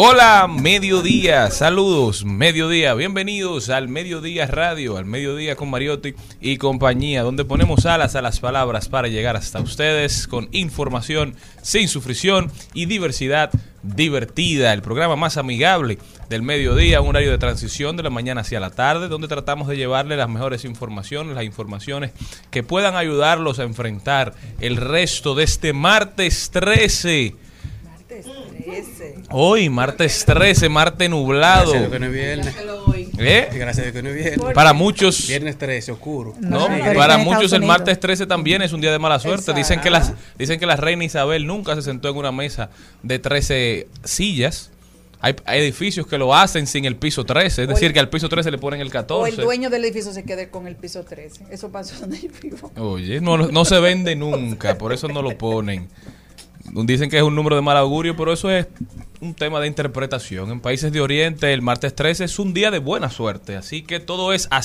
Hola, mediodía, saludos, mediodía, bienvenidos al Mediodía Radio, al Mediodía con Mariotti y compañía, donde ponemos alas a las palabras para llegar hasta ustedes con información sin sufrición y diversidad divertida, el programa más amigable del mediodía, un horario de transición de la mañana hacia la tarde, donde tratamos de llevarle las mejores informaciones, las informaciones que puedan ayudarlos a enfrentar el resto de este martes 13. Hoy, martes 13, martes nublado. Gracias a Dios que no es viernes. ¿Eh? Gracias a Dios que no es viernes. Para muchos, Viernes 13, oscuro. ¿no? Sí, pero Para muchos el martes 13 también es un día de mala suerte. Dicen que, las, dicen que la reina Isabel nunca se sentó en una mesa de 13 sillas. Hay, hay edificios que lo hacen sin el piso 13, es decir, que al piso 13 le ponen el O 14. el dueño del edificio se quede con el piso 13. Eso pasó donde yo vivo. Oye, no, no se vende nunca, por eso no lo ponen. Dicen que es un número de mal augurio, pero eso es un tema de interpretación. En países de Oriente, el martes 13 es un día de buena suerte. Así que todo es a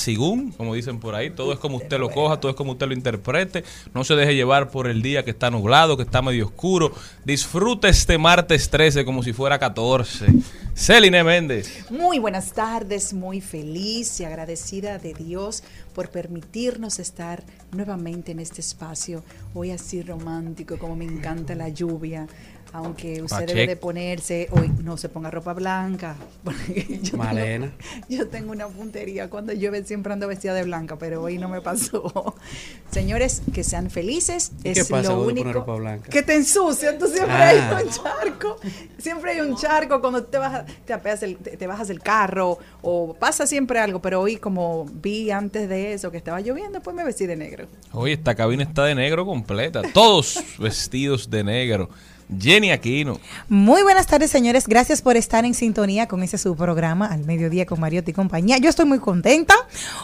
como dicen por ahí. Todo es como usted lo coja, todo es como usted lo interprete. No se deje llevar por el día que está nublado, que está medio oscuro. Disfrute este martes 13 como si fuera 14. Celine Méndez. Muy buenas tardes, muy feliz y agradecida de Dios por permitirnos estar nuevamente en este espacio. Hoy así romántico, como me encanta la lluvia. Aunque usted debe de ponerse, hoy no se ponga ropa blanca. porque yo tengo- yo tengo una puntería. Cuando llueve siempre ando vestida de blanca, pero hoy no me pasó. Señores, que sean felices. ¿Y es qué pasa lo único. ropa blanca? Que te ensucian. Tú siempre Ah. hay un charco. Siempre hay un charco cuando te bajas, te, apeas el- te, te bajas del carro o pasa siempre algo. Pero hoy, como vi antes de eso que estaba lloviendo, pues me vestí de negro. Hoy esta cabina está de negro completa. Todos vestidos de negro. Jenny Aquino. Muy buenas tardes, señores. Gracias por estar en sintonía con ese su programa al mediodía con Mariotti y compañía. Yo estoy muy contenta.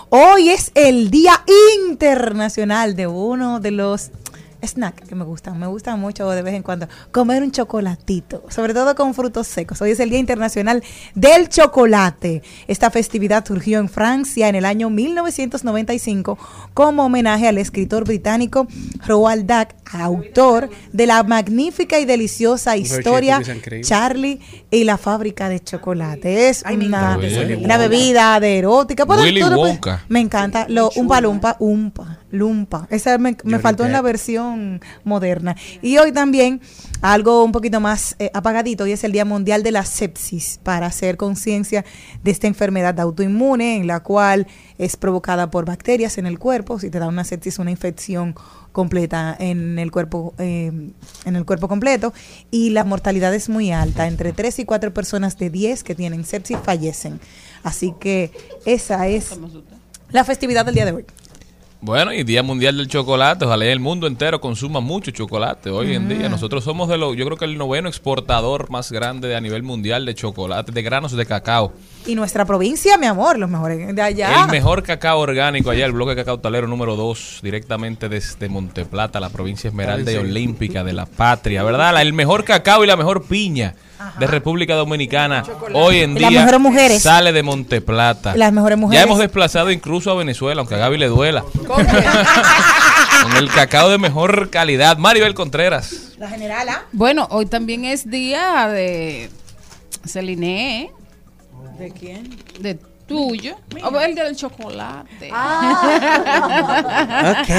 Hoy es el Día Internacional de uno de los snacks que me gustan. Me gustan mucho de vez en cuando comer un chocolatito, sobre todo con frutos secos. Hoy es el Día Internacional del Chocolate. Esta festividad surgió en Francia en el año 1995 como homenaje al escritor británico Roald Dahl, autor de la magnífica y deliciosa historia. Charlie y la fábrica de chocolate. Es una, bebida de erótica. Pero Willy todo, pues, Wonka. Me encanta. Lo, un palumpa, umpa, lumpa. Esa me, me faltó en la versión moderna. Y hoy también algo un poquito más eh, apagadito. Hoy es el Día Mundial de la Sepsis para hacer conciencia de esta enfermedad autoinmune en la cual es provocada por bacterias en el cuerpo. Si te da una sepsis, una infección completa en el cuerpo eh, en el cuerpo completo y la mortalidad es muy alta entre 3 y 4 personas de 10 que tienen sepsis fallecen así que esa es la festividad del día de hoy Bueno, y Día Mundial del Chocolate. Ojalá el mundo entero consuma mucho chocolate hoy en día. Nosotros somos de los, yo creo que el noveno exportador más grande de a nivel mundial de chocolate, de granos de cacao. Y nuestra provincia, mi amor, los mejores de allá. El mejor cacao orgánico allá, el bloque cacao talero número 2, directamente desde Monteplata, la provincia Esmeralda y Olímpica de la Patria, ¿verdad? La- el mejor cacao y la mejor piña de República Dominicana hoy en Y las día mejores mujeres. sale de Monteplata. Las mejores Ya mujeres. hemos desplazado incluso a Venezuela, aunque a Gaby le duela. Con el cacao de mejor calidad. Maribel Contreras. La generala. Bueno, hoy también es día de Celine, ¿De quién? de tuyo. O el del chocolate. Ok.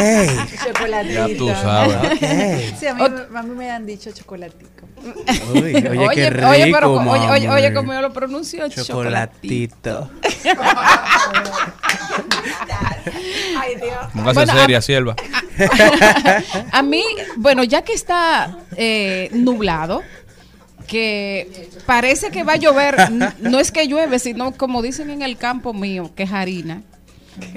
Chocolatito. Ya tú sabes. Ok. Sí, a mí, a mí me han dicho chocolatico. Uy, oye, qué rico, oye, pero, oye, oye, oye, como yo lo pronuncio, chocolatito. Chocolatito. Ay, Dios. Póngase Bueno, seria, sierva. A mí, bueno, ya que está eh, nublado, que parece que va a llover, no es que llueve, sino como dicen en el campo mío, que es harina.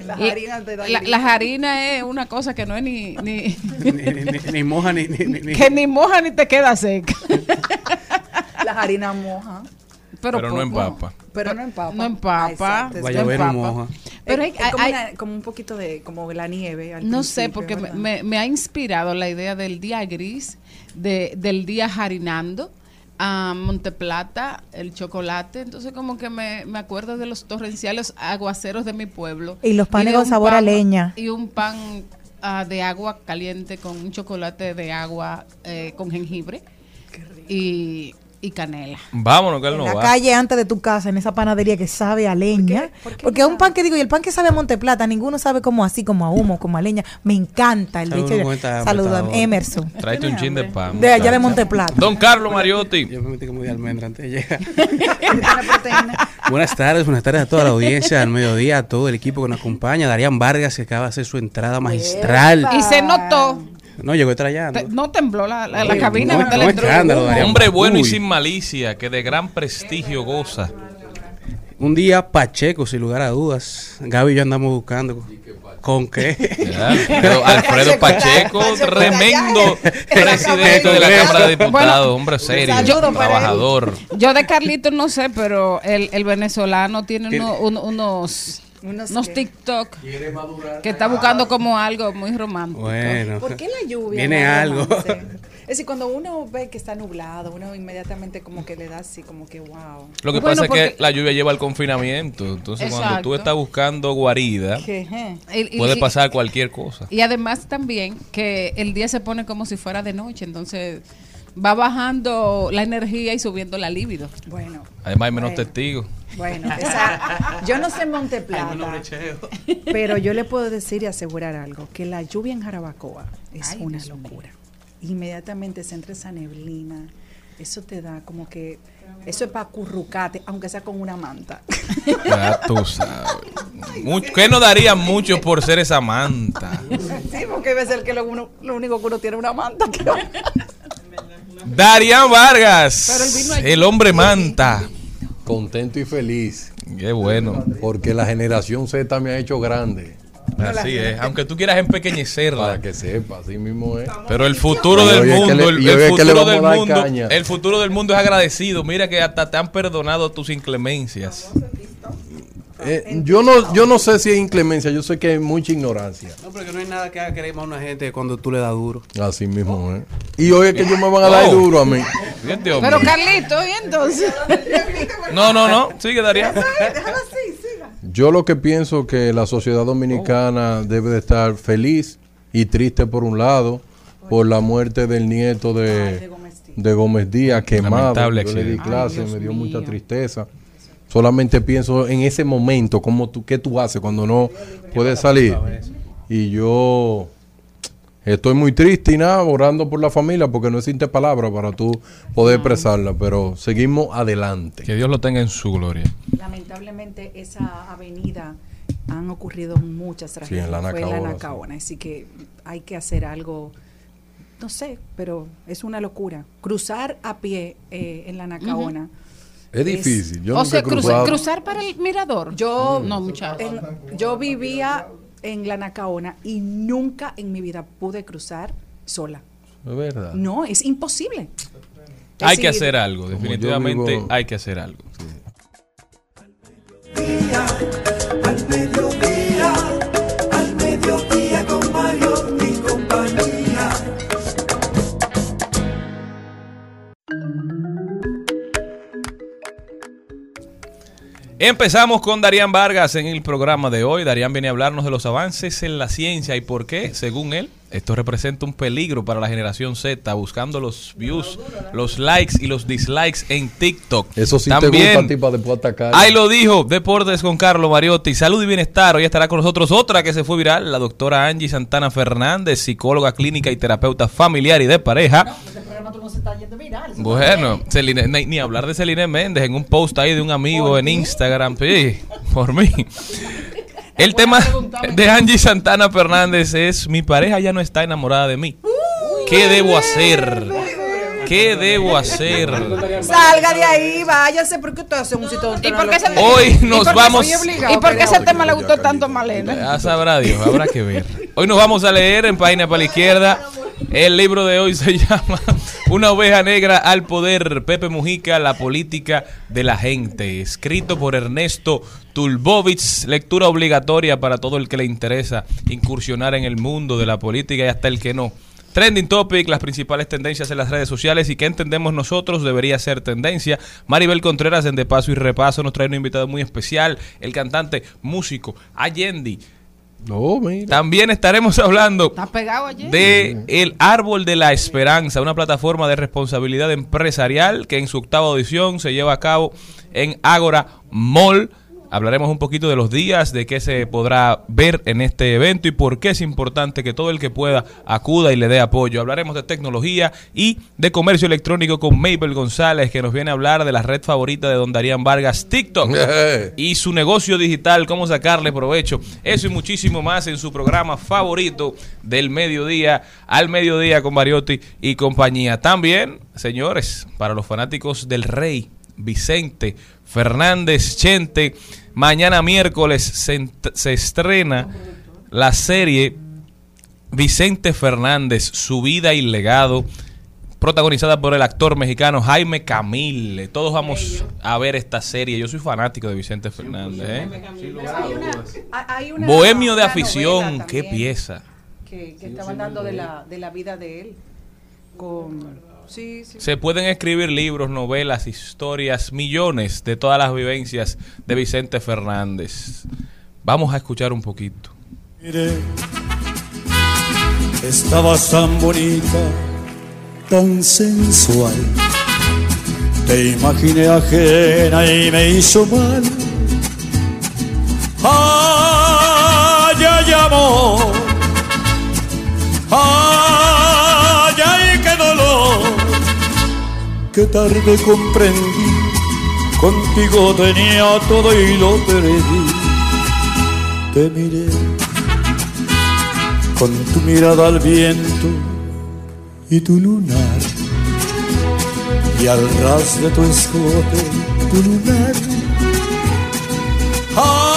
Harinas de la, la harina es una cosa que no es ni, ni ni, ni, ni moja ni, ni, ni- ni- que ni moja ni te queda seca. Las harinas mojan. Pero, Pero no poco. empapa. Pero no empapa. No empapa. Ah, no empapa. moja. Pero hay- es como, hay- una- como un poquito de como la nieve. al No sé, porque me- me ha inspirado la idea del día gris, de, del día harinando, a Monteplata, el chocolate. Entonces, como que me, me acuerdo de los torrenciales aguaceros de mi pueblo. Y los panes con sabor a leña. Y un pan ah, de agua caliente con un chocolate de agua eh, con jengibre y, y canela. Vámonos, que él En no la va. calle antes de tu casa, en esa panadería que sabe a leña. ¿Por qué Porque es un pan que digo, y el pan que sabe a Monteplata, ninguno sabe como así, como a humo, como a leña. Me encanta el hambre, Saludos Emerson. Tráete un chin de pan. De allá de. Monteplata. Don Carlos Mariotti. Yo me metí como de almendra antes de llegar. Buenas tardes, buenas tardes a toda la audiencia, al mediodía, a todo el equipo que nos acompaña. Darían Vargas, que acaba de hacer su entrada magistral. Y se notó, No, llegó trayendo. te- no tembló la, la, la cabina. no, no escándalo. Hombre bueno y sin malicia, que de gran prestigio goza. Un día Pacheco, sin lugar a dudas. Gaby y yo andamos buscando. ¿Con qué? Ya, Alfredo, Alfredo Pacheco, tremendo presidente de la Cámara de Diputados, hombre serio, trabajador. Yo de Carlitos no sé, pero el, el venezolano tiene uno- un- unos, ¿Unos unos qué? TikTok que está buscando como algo muy romántico. Bueno. ¿Por qué la lluvia? Viene algo. romance? Es decir, cuando uno ve que está nublado, uno inmediatamente como que le da así, como que wow. Lo que Bueno, pasa es que la lluvia lleva al confinamiento, entonces cuando tú estás buscando guarida, Que, eh, Y- puede y- pasar cualquier cosa. Y además también que el día se pone como si fuera de noche, entonces va bajando la energía y subiendo la libido. Bueno, Además hay menos Bueno. testigos. bueno, esa- yo no sé Monteplata, pero yo le puedo decir y asegurar algo, que la lluvia en Jarabacoa es Ay, una locura. Inmediatamente se entra esa neblina, eso te da como que, eso es para currucate, aunque sea con una manta. Ya tú sabes. Mucho- ¿Qué nos daría mucho por ser esa manta? sí, porque debe ser que lo, uno- lo único que uno tiene es una manta. Darían Vargas, el hombre manta. Contento y feliz, Qué bueno. porque la generación Z me ha hecho grande. Así es. Aunque tú quieras empequeñecerla. Para que sepa, así mismo es. Pero el futuro del mundo, el futuro del mundo es agradecido. Mira que hasta te han perdonado tus inclemencias. Eh, yo no yo no sé si es inclemencia, yo sé que hay mucha ignorancia. No, porque no hay nada que haga querer más a una gente cuando tú le das duro. Así mismo es. Y hoy es que ellos me van a dar Oh. duro a mí. Pero Carlito, ¿y entonces? No, no, no. Sigue, Darían. Yo lo que pienso que la sociedad dominicana debe de estar feliz y triste por un lado por la muerte del nieto de, de Gómez Díaz quemado. Lamentable Yo le di clase, Ay, me dio mucha tristeza. Solamente pienso en ese momento, cómo tú, qué tú haces cuando no puedes salir. Y yo estoy muy triste y nada, orando por la familia porque no existe palabra para tú poder expresarla, pero seguimos adelante. Que Dios lo tenga en su gloria. Lamentablemente esa avenida han ocurrido muchas tragedias. en la Fue Nacaona, sí. Nacaona, así que hay que hacer algo, no sé, pero es una locura. Cruzar a pie eh, en la Nacaona. Es difícil. Yo o nunca sea, he cruzar, cruzado. cruzar para el mirador. Yo, No, muchachos. en- yo vivía en la Nacaona y nunca en mi vida pude cruzar sola. Es verdad. No, es imposible. Hay Es que hacer algo. Definitivamente vivo- hay que hacer algo. Empezamos con Darían Vargas en el programa de hoy. Darían viene a hablarnos de los avances en la ciencia y por qué, según él, esto representa un peligro para la generación Z, buscando los views, los likes y los dislikes en TikTok. Eso sí te También, gusta, tipo, después atacar. Ahí lo dijo, Deportes con Carlos Mariotti. Salud y bienestar. Hoy estará con nosotros otra que se fue viral, la doctora Angie Santana Fernández, psicóloga clínica y terapeuta familiar y de pareja. Bueno, Celine- ni, ni hablar de Celine Méndez en un post ahí de un amigo en Instagram. Sí, por mí. El tema de Angie Santana Fernández es: Mi pareja ya no está enamorada de mí. ¿Qué debo hacer? ¿Qué debo hacer? Salga de ahí, váyase, porque usted hace un sitio ¿Y por qué ese Hoy nos ¿Y por qué- vamos- ¿Y por qué ese tema le gustó tanto a Malena? Ya sabrá Dios, habrá que ver. Hoy nos vamos a leer en página para la izquierda. El libro de hoy se llama Una oveja negra al poder. Pepe Mujica, la política de la gente. Escrito por Ernesto Tulbovich. Lectura obligatoria para todo el que le interesa incursionar en el mundo de la política y hasta el que no. Trending Topic, las principales tendencias en las redes sociales y qué entendemos nosotros debería ser tendencia. Maribel Contreras en De Paso y Repaso nos trae un invitado muy especial, el cantante, músico, Allende. No, mira. También estaremos hablando de El Árbol de la Esperanza, una plataforma de responsabilidad empresarial que en su octava edición se lleva a cabo en Ágora Mall. Hablaremos un poquito de los días, de qué se podrá ver en este evento y por qué es importante que todo el que pueda acuda y le dé apoyo. Hablaremos de tecnología y de comercio electrónico con Mabel González, que nos viene a hablar de la red favorita de Don Darían Vargas, TikTok y su negocio digital, cómo sacarle provecho. Eso y muchísimo más en su programa favorito del mediodía, al mediodía con Mariotti y compañía. También, señores, para los fanáticos del Rey, Vicente Fernández Chente, mañana miércoles se, estrena la serie Vicente Fernández, su vida y legado protagonizada por el actor mexicano Jaime Camil. Todos vamos a ver esta serie. Yo soy fanático de Vicente Fernández. ¿eh? Hay una- Bohemio de afición, qué pieza. Que, que estaban dando de la, de la vida de él. Con. Sí, sí. Se pueden escribir libros, novelas, historias, millones de todas las vivencias de Vicente Fernández. Vamos a escuchar un poquito. Miré, estabas tan bonita, tan sensual. Te imaginé ajena y me hizo mal. Ay, ay, amor. Ay, Qué tarde comprendí. Contigo tenía todo y lo perdí. Te miré con tu mirada al viento y tu lunar y al ras de tu escote tu lunar. Al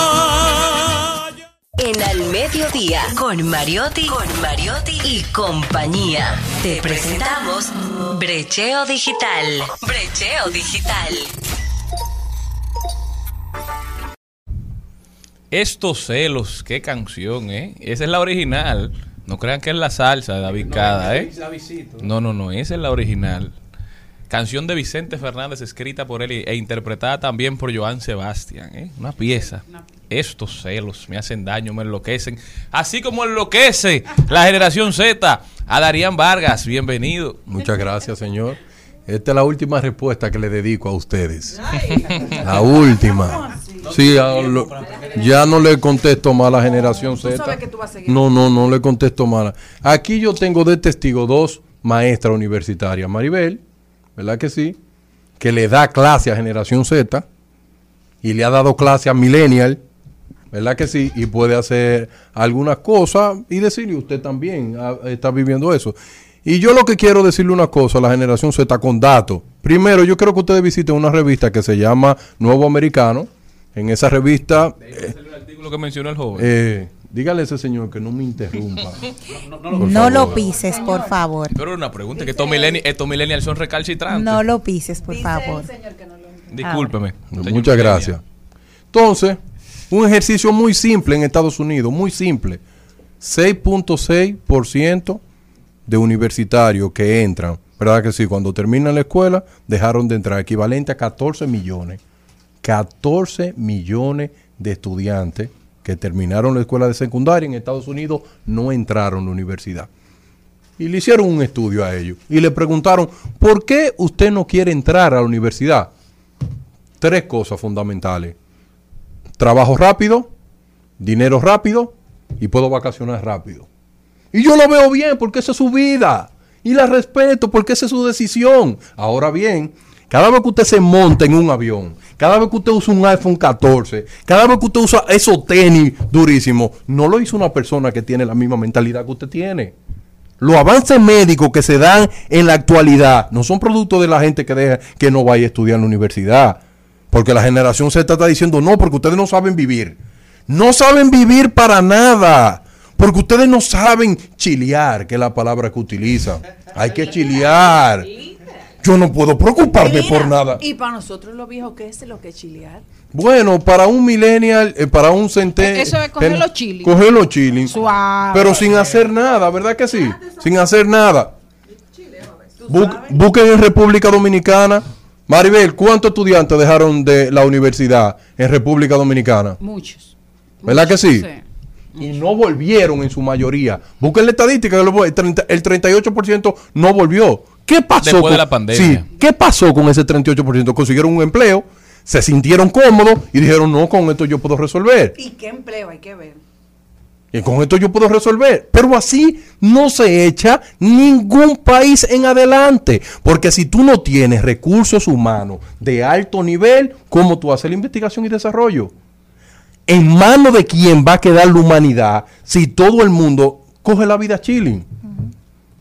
Mediodía, con Mariotti, con Mariotti y compañía. Te presentamos Brecheo Digital. Brecheo Digital. Estos celos, qué canción, ¿eh? Esa es la original. No crean que es la salsa de David Cada, ¿eh? No, no, no, esa es la original. Canción de Vicente Fernández, escrita por él y- e interpretada también por Joan Sebastián, ¿eh? Una pieza. Estos celos me hacen daño, me enloquecen. Así como enloquece la generación Z. A Darían Vargas, bienvenido. Muchas gracias, señor. Esta es la última respuesta que le dedico a ustedes. La última. Sí, ya, lo- ya no le contesto más a la generación Z. sabes que tú vas a seguir. No, no, no le contesto más. Aquí yo tengo de testigo dos maestras universitarias. Maribel, ¿verdad que sí? Que le da clase a generación Z y le ha dado clase a Millennial, ¿verdad que sí? Y puede hacer algunas cosas y decirle usted también ah, está viviendo eso. Y yo lo que quiero decirle una cosa a la generación Z con datos. Primero, yo quiero que ustedes visiten una revista que se llama Nuevo Americano. En esa revista, eh, el artículo que mencionó el joven. eh, dígale a ese señor que no me interrumpa. No lo pises, por favor. Pero una pregunta, que estos millennials, estos millennials son recalcitrantes. No lo pises, por favor. Discúlpeme. señor Muchas millennial. gracias. Entonces, un ejercicio muy simple en Estados Unidos, muy simple. 6.6% de universitarios que entran, ¿verdad que sí? Cuando terminan la escuela, dejaron de entrar, equivalente a 14 millones 14 millones de estudiantes que terminaron la escuela de secundaria en Estados Unidos no entraron a la universidad. Y le hicieron un estudio a ellos. Y le preguntaron, ¿por qué usted no quiere entrar a la universidad? Tres cosas fundamentales. Trabajo rápido, dinero rápido y puedo vacacionar rápido. Y yo lo veo bien porque esa es su vida. Y la respeto porque esa es su decisión. Ahora bien, cada vez que usted se monta en un avión, cada vez que usted usa un iPhone 14, cada vez que usted usa esos tenis durísimos, no lo hizo una persona que tiene la misma mentalidad que usted tiene. Los avances médicos que se dan en la actualidad no son producto de la gente que deja que no vaya a estudiar en la universidad. Porque la generación Z está diciendo no, porque ustedes no saben vivir. No saben vivir para nada. Porque ustedes no saben chilear, que es la palabra que utilizan. Hay que chilear. Yo no puedo preocuparme Mira, por nada. Y para nosotros los viejos, ¿qué es lo que es chilear? Bueno, para un millennial, eh, para un centennial. Eso es coger los chilis. Coger los chilis. Suave. Pero sin hacer nada, ¿verdad que sí? Sin hacer nada. Bu- busquen en República Dominicana. Maribel, ¿cuántos estudiantes dejaron de la universidad en República Dominicana? Muchos. ¿Verdad que sí? Y no volvieron en su mayoría. Busquen la estadística, que lo- el, 30 el 38% no volvió. ¿Qué pasó? Después de con- la pandemia. Sí, ¿qué pasó con ese 38%? Consiguieron un empleo, se sintieron cómodos y dijeron, no, con esto yo puedo resolver. ¿Y qué empleo hay que ver? Y con esto yo puedo resolver. Pero así no se echa ningún país en adelante. Porque si tú no tienes recursos humanos de alto nivel, ¿cómo tú haces la investigación y desarrollo? ¿En manos de quién va a quedar la humanidad si todo el mundo coge la vida chilling?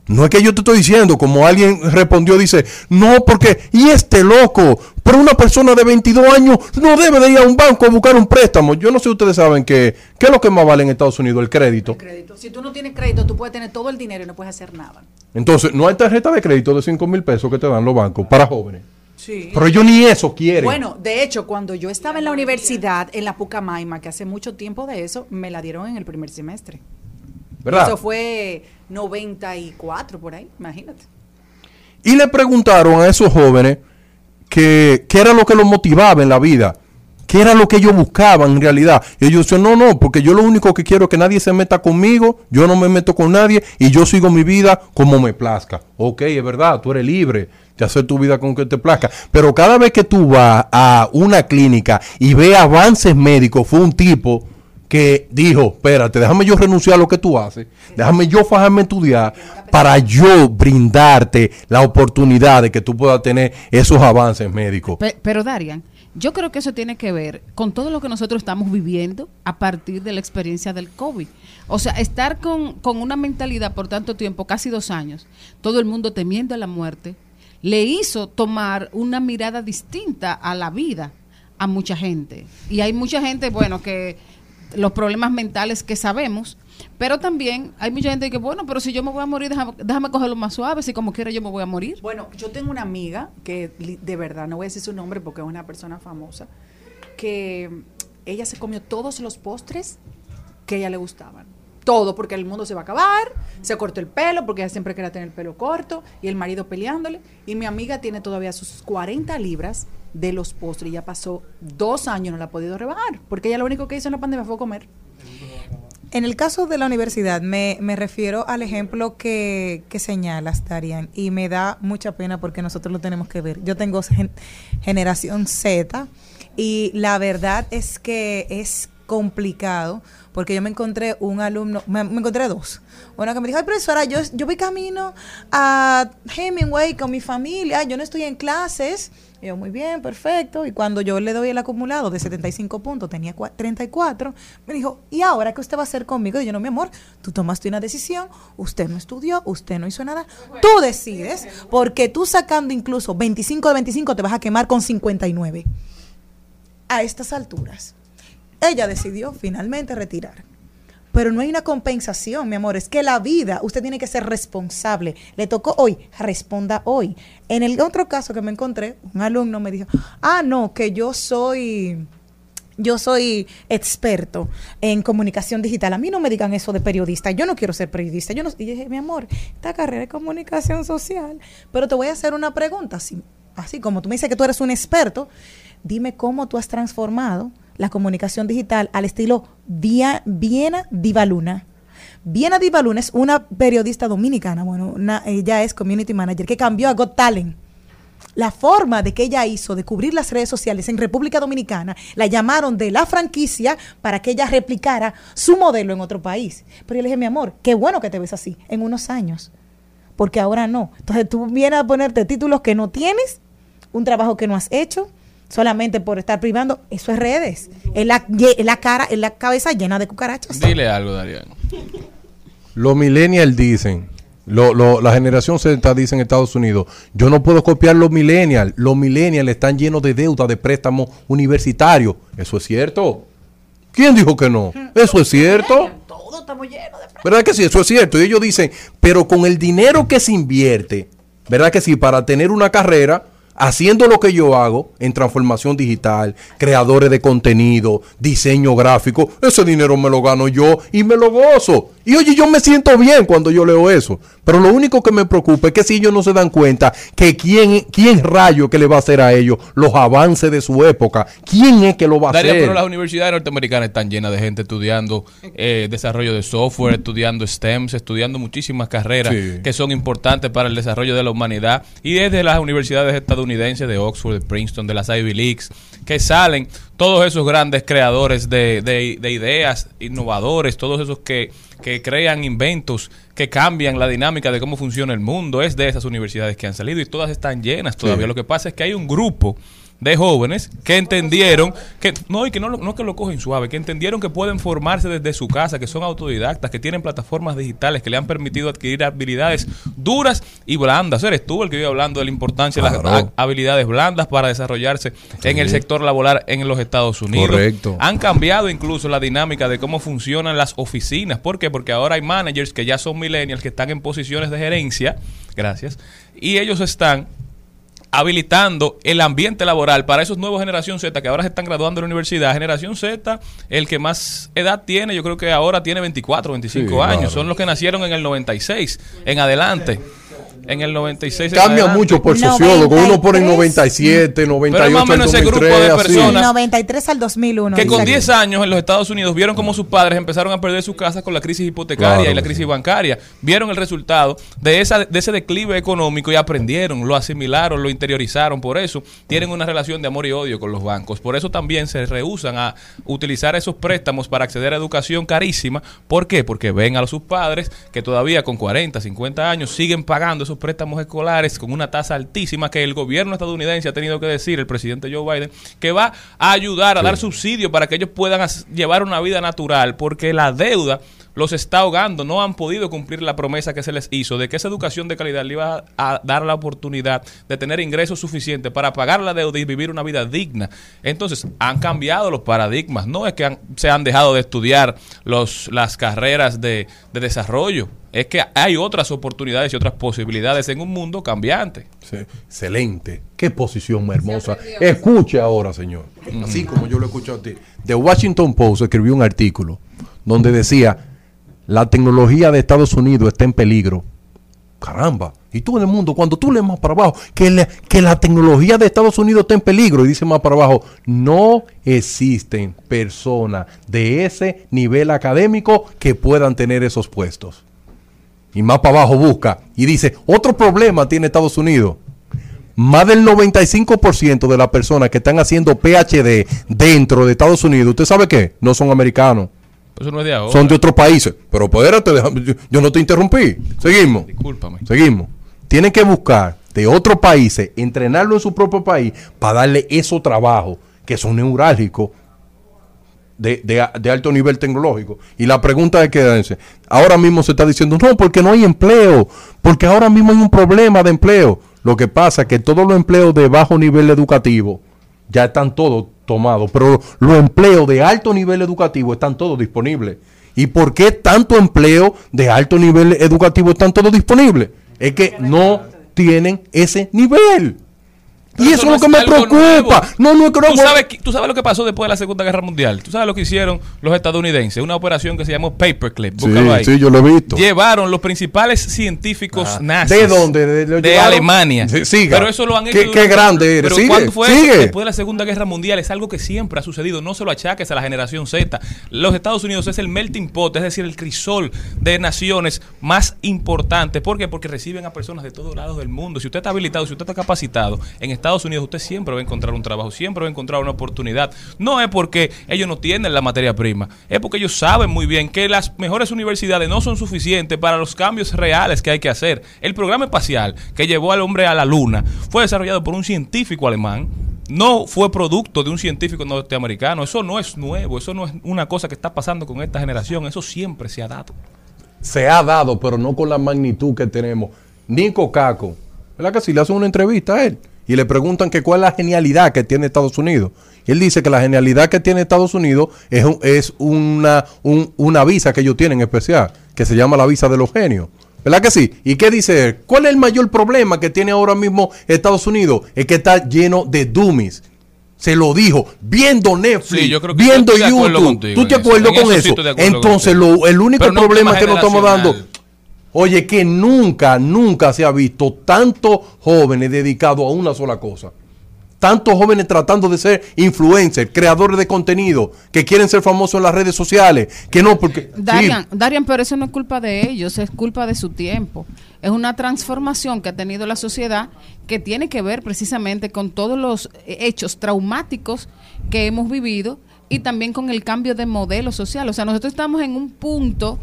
No es que yo te estoy diciendo, como alguien respondió, dice, no, porque, y este loco, pero una persona de 22 años no debe de ir a un banco a buscar un préstamo. Yo no sé ustedes saben que, ¿qué es lo que más vale en Estados Unidos? El crédito. Crédito. Si tú no tienes crédito, tú puedes tener todo el dinero y no puedes hacer nada. Entonces, no hay tarjeta de crédito de 5 mil pesos que te dan los bancos para jóvenes. Sí. Pero ellos ni eso quieren. Bueno, de hecho, cuando yo estaba en la universidad, en la Pucamaima, que hace mucho tiempo de eso, me la dieron en el primer semestre. ¿verdad? Eso fue 94 por ahí, imagínate. Y le preguntaron a esos jóvenes que, qué era lo que los motivaba en la vida, qué era lo que ellos buscaban en realidad. Y ellos decían, no, no, porque yo lo único que quiero es que nadie se meta conmigo, yo no me meto con nadie y yo sigo mi vida como me plazca. Ok, es verdad, tú eres libre de hacer tu vida con que te plazca. Pero cada vez que tú vas a una clínica y ves avances médicos, fue un tipo que dijo, espérate, déjame yo renunciar a lo que tú haces, déjame yo fajarme a estudiar para yo brindarte la oportunidad de que tú puedas tener esos avances médicos. Pe- pero Darian, yo creo que eso tiene que ver con todo lo que nosotros estamos viviendo a partir de la experiencia del COVID. O sea, estar con, con una mentalidad por tanto tiempo, casi dos años, todo el mundo temiendo la muerte, le hizo tomar una mirada distinta a la vida a mucha gente. Y hay mucha gente, bueno, que los problemas mentales que sabemos, pero también hay mucha gente que, bueno, pero si yo me voy a morir, déjame, cogerlo más suave, si como quiera yo me voy a morir. Bueno, yo tengo una amiga que de verdad, no voy a decir su nombre porque es una persona famosa, que ella se comió todos los postres que a ella le gustaban. Todo, porque el mundo se va a acabar, se cortó el pelo, porque ella siempre quería tener el pelo corto, y el marido peleándole. Y mi amiga tiene todavía sus 40 libras de los postres, ya pasó dos años, no la ha podido rebajar, porque ella lo único que hizo en la pandemia fue comer. En el caso de la universidad, me, me refiero al ejemplo que, que señalas, Darian, y me da mucha pena porque nosotros lo tenemos que ver. Yo tengo gen- generación Z y la verdad es que es complicado porque yo me encontré un alumno, me, me encontré dos. Una que me dijo, ay profesora, yo, yo voy camino a Hemingway con mi familia, yo no estoy en clases. Y yo, muy bien, perfecto. Y cuando yo le doy el acumulado de 75 puntos, tenía cua- 34, me dijo, ¿y ahora qué usted va a hacer conmigo? Y yo, no, mi amor, tú tomaste una decisión, usted no estudió, usted no hizo nada. Tú decides, porque tú sacando incluso 25 de 25 te vas a quemar con 59. A estas alturas. Ella decidió finalmente retirar. Pero no hay una compensación, mi amor. Es que la vida, usted tiene que ser responsable. Le tocó hoy, responda hoy. En el otro caso que me encontré, un alumno me dijo, ah, no, que yo soy, yo soy experto en comunicación digital. A mí no me digan eso de periodista. Yo no quiero ser periodista. Yo no, y dije, mi amor, esta carrera es comunicación social. Pero te voy a hacer una pregunta, así, así como tú me dices que tú eres un experto. dime cómo tú has transformado la comunicación digital al estilo Via- Viena Divaluna. Viena Divaluna es una periodista dominicana, bueno, ella es community manager, que cambió a Got Talent. La forma de que ella hizo de cubrir las redes sociales en República Dominicana, la llamaron de la franquicia para que ella replicara su modelo en otro país. Pero yo le dije, mi amor, qué bueno que te ves así, en unos años, porque ahora no. Entonces tú vienes a ponerte títulos que no tienes, un trabajo que no has hecho, solamente por estar privando, eso es redes. Es la, es la cara, es la cabeza llena de cucarachas. Dile algo, Darían. Los millennials dicen, lo, lo- la generación Z dice en Estados Unidos, yo no puedo copiar los millennials. Los millennials están llenos de deuda de préstamos universitarios. ¿Eso es cierto? ¿Quién dijo que no? ¿Eso es cierto? Todos estamos llenos de ¿Verdad que sí? Eso es cierto. Y ellos dicen, pero con el dinero que se invierte, ¿verdad que sí? Para tener una carrera, haciendo lo que yo hago en transformación digital, creadores de contenido, diseño gráfico, ese dinero me lo gano yo y me lo gozo. Y oye, yo me siento bien cuando yo leo eso. Pero lo único que me preocupa es que si ellos no se dan cuenta que quién, quién rayo que le va a hacer a ellos los avances de su época, quién es que lo va a hacer. pero las universidades norteamericanas están llenas de gente estudiando eh, desarrollo de software, estudiando STEMs, estudiando muchísimas carreras Sí. que son importantes para el desarrollo de la humanidad. Y desde las universidades estadounidenses de Oxford, de Princeton, de las Ivy Leagues, que salen todos esos grandes creadores de, de- de ideas, innovadores, todos esos que, que crean inventos, que cambian la dinámica de cómo funciona el mundo. Es de esas universidades que han salido y todas están llenas todavía. Sí. Lo que pasa es que hay un grupo de jóvenes que entendieron que no y que no, lo- no que lo cogen suave, que entendieron que pueden formarse desde su casa, que son autodidactas, que tienen plataformas digitales que le han permitido adquirir habilidades duras y blandas. Eres tú el que vive hablando de la importancia de las habilidades blandas para desarrollarse en el sector laboral en los Estados Unidos. Correcto. Han cambiado incluso la dinámica de cómo funcionan las oficinas. ¿Por qué? Porque ahora hay managers que ya son millennials, que están en posiciones de gerencia. Gracias. Y ellos están habilitando el ambiente laboral para esos nuevos generación Z que ahora se están graduando de la universidad. Generación Z, el que más edad tiene, yo creo que ahora tiene 24, 25 Sí, años. claro. Son los que nacieron en el 96, en adelante. En el 96 en Cambia mucho por sociólogo. Uno pone 93. 97, 98, Pero más o menos ese grupo de 2003, así. personas- 93 al 2001. Que con dice 10 años en los Estados Unidos vieron cómo sus padres empezaron a perder sus casas con la crisis hipotecaria Claro y la crisis sí. bancaria. Vieron el resultado de, esa, de ese declive económico y aprendieron, lo asimilaron, lo interiorizaron. Por eso tienen una relación de amor y odio con los bancos. Por eso también se rehusan a utilizar esos préstamos para acceder a educación carísima. ¿Por qué? Porque ven a sus padres que todavía con 40, 50 años siguen pagando esos préstamos escolares con una tasa altísima que el gobierno estadounidense ha tenido que decir, el presidente Joe Biden, que va a ayudar a dar subsidio para que ellos puedan llevar una vida natural, porque la deuda los está ahogando, no han podido cumplir la promesa que se les hizo de que esa educación de calidad le iba a dar la oportunidad de tener ingresos suficientes para pagar la deuda y vivir una vida digna. Entonces, han cambiado los paradigmas, no es que han- se han dejado de estudiar los, las carreras de, de desarrollo, es que hay otras oportunidades y otras posibilidades en un mundo cambiante. Sí, Excelente. Qué posición más hermosa. Escuche ahora, señor. Así como yo lo escucho a ti. The Washington Post escribió un artículo donde decía, la tecnología de Estados Unidos está en peligro. Caramba. Y tú en el mundo, cuando tú lees más para abajo, que, la- tecnología de Estados Unidos está en peligro, y dice más para abajo, no existen personas de ese nivel académico que puedan tener esos puestos. Y más para abajo busca y dice, otro problema tiene Estados Unidos. Más del 95% de las personas que están haciendo PhD dentro de Estados Unidos, ¿usted sabe qué? No son americanos, Eso no es de ahora. son de otros países. Pero espérate, yo no te interrumpí. Seguimos. Discúlpame. Seguimos. Tienen que buscar de otros países, entrenarlo en su propio país para darle esos trabajos que son neurálgicos de, de- de alto nivel tecnológico. Y la pregunta es que ahora mismo se está diciendo, no, porque no hay empleo, porque ahora mismo hay un problema de empleo. Lo que pasa es que todos los empleos de bajo nivel educativo ya están todos tomados, pero los empleos de alto nivel educativo están todos disponibles. ¿Y por qué tanto empleo de alto nivel educativo están todos disponibles? Es que no tienen ese nivel. Y eso es lo que me preocupa. No, no creo ¿Tú sabes, ¿Tú sabes lo que pasó después de la Segunda Guerra Mundial? ¿Tú sabes lo que hicieron los estadounidenses? Una operación que se llamó Paperclip. Búscalo ahí. sí, yo lo he visto. Llevaron los principales científicos Ah. nazis. ¿De dónde? ¿De? Alemania. Sí, siga. Pero eso lo han hecho. Qué, grande eres. Pero Sigue, ¿cuándo fue sigue. eso? Después de la Segunda Guerra Mundial es algo que siempre ha sucedido. No se lo achaques a la generación Z. Los Estados Unidos es el melting pot, es decir, el crisol de naciones más importantes. ¿Por qué? Porque reciben a personas de todos lados del mundo. Si usted está habilitado, si usted está capacitado, en Estados Unidos usted siempre va a encontrar un trabajo, siempre va a encontrar una oportunidad. No es porque ellos no tienen la materia prima, es porque ellos saben muy bien que las mejores universidades no son suficientes para los cambios reales que hay que hacer. El programa espacial que llevó al hombre a la luna fue desarrollado por un científico alemán. No fue producto de un científico norteamericano. Eso no es nuevo. Eso no es una cosa que está pasando con esta generación. Eso siempre se ha dado. Se ha dado, pero no con la magnitud que tenemos. Nico Caco, ¿verdad que si le hacen una entrevista a él? Y le preguntan que cuál es la genialidad que tiene Estados Unidos. Y él dice que la genialidad que tiene Estados Unidos es, un- es una, un- una visa que ellos tienen especial, que se llama la visa de los genios. ¿Verdad que sí? ¿Y qué dice él? ¿Cuál es el mayor problema que tiene ahora mismo Estados Unidos? Es que está lleno de dummies. Se lo dijo, viendo Netflix, Sí, yo creo que viendo yo YouTube. ¿Tú te acuerdas con eso sí Entonces, lo, el único Pero no un problema que nos estamos dando. Oye, que nunca, nunca se ha visto tantos jóvenes dedicados a una sola cosa. Tantos jóvenes tratando de ser influencers, creadores de contenido, que quieren ser famosos en las redes sociales, que no, porque... Darian, sí, Darian, pero eso no es culpa de ellos, es culpa de su tiempo. Es una transformación que ha tenido la sociedad que tiene que ver precisamente con todos los hechos traumáticos que hemos vivido y también con el cambio de modelo social. O sea, nosotros estamos en un punto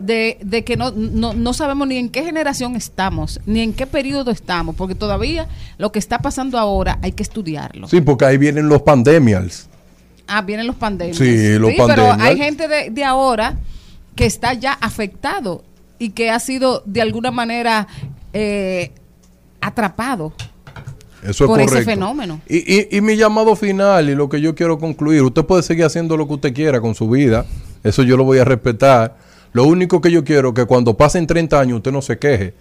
de, de que no, no, no sabemos ni en qué generación estamos, ni en qué periodo estamos, porque todavía lo que está pasando ahora hay que estudiarlo. sí, porque ahí vienen los pandemials. Ah, vienen los pandemias. Sí, los Pero pandemias. hay gente de, de ahora que está ya afectado y que ha sido de alguna manera eh, atrapado. Eso es por ese fenómeno. Y, y- y mi llamado final y lo que yo quiero concluir, usted puede seguir haciendo lo que usted quiera con su vida, eso yo lo voy a respetar. Lo único que yo quiero es que cuando pasen 30 años usted no se queje.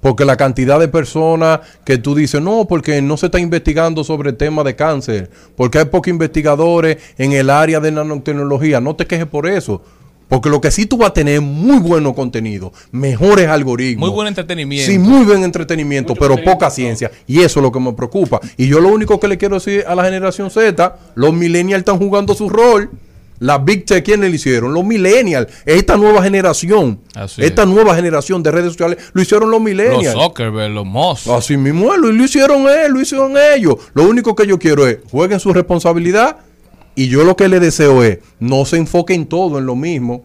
Porque la cantidad de personas que tú dices, no, porque no se está investigando sobre el tema de cáncer, porque hay pocos investigadores en el área de nanotecnología, no te quejes por eso. Porque lo que sí tú vas a tener es muy bueno contenido, mejores algoritmos. Muy buen entretenimiento. Sí, muy buen entretenimiento, pero poca ciencia. Y eso es lo que me preocupa. Y yo lo único que le quiero decir a la generación Z, los millennials están jugando su rol. La Big Tech, ¿quiénes lo hicieron? Los millennials. Esta nueva generación. Así esta nueva generación de redes sociales lo hicieron los Los millennials. Zuckerberg, los Moss. Así mismo lo, lo hicieron él, lo hicieron ellos. Lo único que yo quiero es jueguen su responsabilidad y yo lo que le deseo es no se enfoquen todo en lo mismo.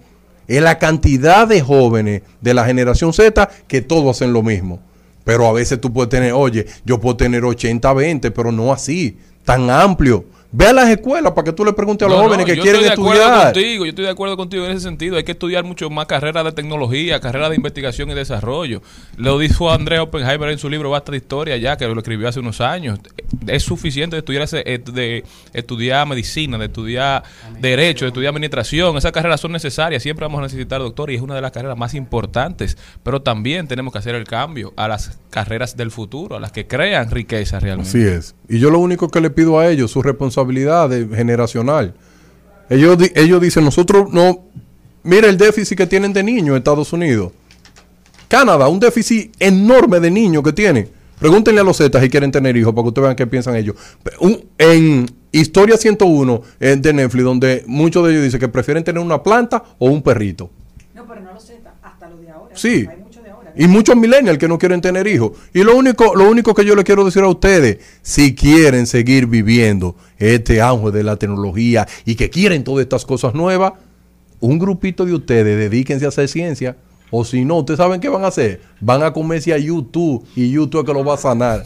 Es la cantidad de jóvenes de la generación Z que todos hacen lo mismo. Pero a veces tú puedes tener, oye, yo puedo tener 80, 20, pero no así, tan amplio. Ve a las escuelas para que tú le preguntes a los No, no, jóvenes que yo quieren estoy de acuerdo estudiar. contigo, yo estoy de acuerdo contigo en ese sentido. Hay que estudiar mucho más carreras de tecnología, carreras de investigación y desarrollo. Lo dijo Andrés Oppenheimer en su libro Basta de Historia, ya que lo escribió hace unos años. Es suficiente de estudiar, ese- eh, de estudiar medicina, de estudiar derecho, de estudiar administración. Esas carreras son necesarias. Siempre vamos a necesitar doctor y es una de las carreras más importantes. Pero también tenemos que hacer el cambio a las carreras del futuro, a las que crean riqueza realmente. Así es. Y yo lo único que le pido a ellos, su responsabilidad de- generacional. Ellos, ellos dicen, nosotros no... Mira el déficit que tienen de niños en Estados Unidos. Canadá, un déficit enorme de niños que tiene. Pregúntenle a los Zetas si quieren tener hijos para que ustedes vean qué piensan ellos. Un- en Historia 101 eh, de Netflix, donde muchos de ellos dicen que prefieren tener una planta o un perrito. No, pero no lo sé, hasta lo de ahora. Sí. Y muchos millennials que no quieren tener hijos. Y lo único, lo único que yo le quiero decir a ustedes, si quieren seguir viviendo este auge de la tecnología y que quieren todas estas cosas nuevas, un grupito de ustedes dedíquense a hacer ciencia. O si no, ustedes saben qué van a hacer. Van a comerse a YouTube y YouTube es que lo va a sanar.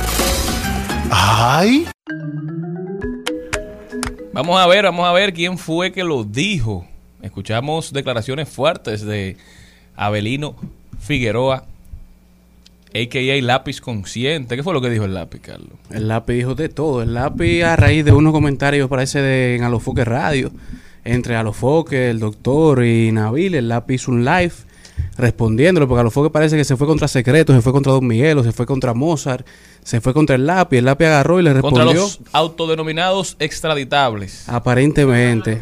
Vamos a ver, vamos a ver quién fue que lo dijo. Escuchamos declaraciones fuertes de Abelino Figueroa, a.k.a. Lápiz Consciente. ¿Qué fue lo que dijo el lápiz, Carlos? El lápiz dijo de todo. El lápiz a raíz de unos comentarios, parece, de, en Alofoque Radio, entre Alofoque, el doctor y Nabil, el lápiz hizo un live respondiéndolo, porque Alofoque parece que se fue contra Secreto, se fue contra Don Miguelo, se fue contra Mozart, se fue contra el lápiz, el lápiz agarró y le Contra respondió. los autodenominados extraditables. Aparentemente.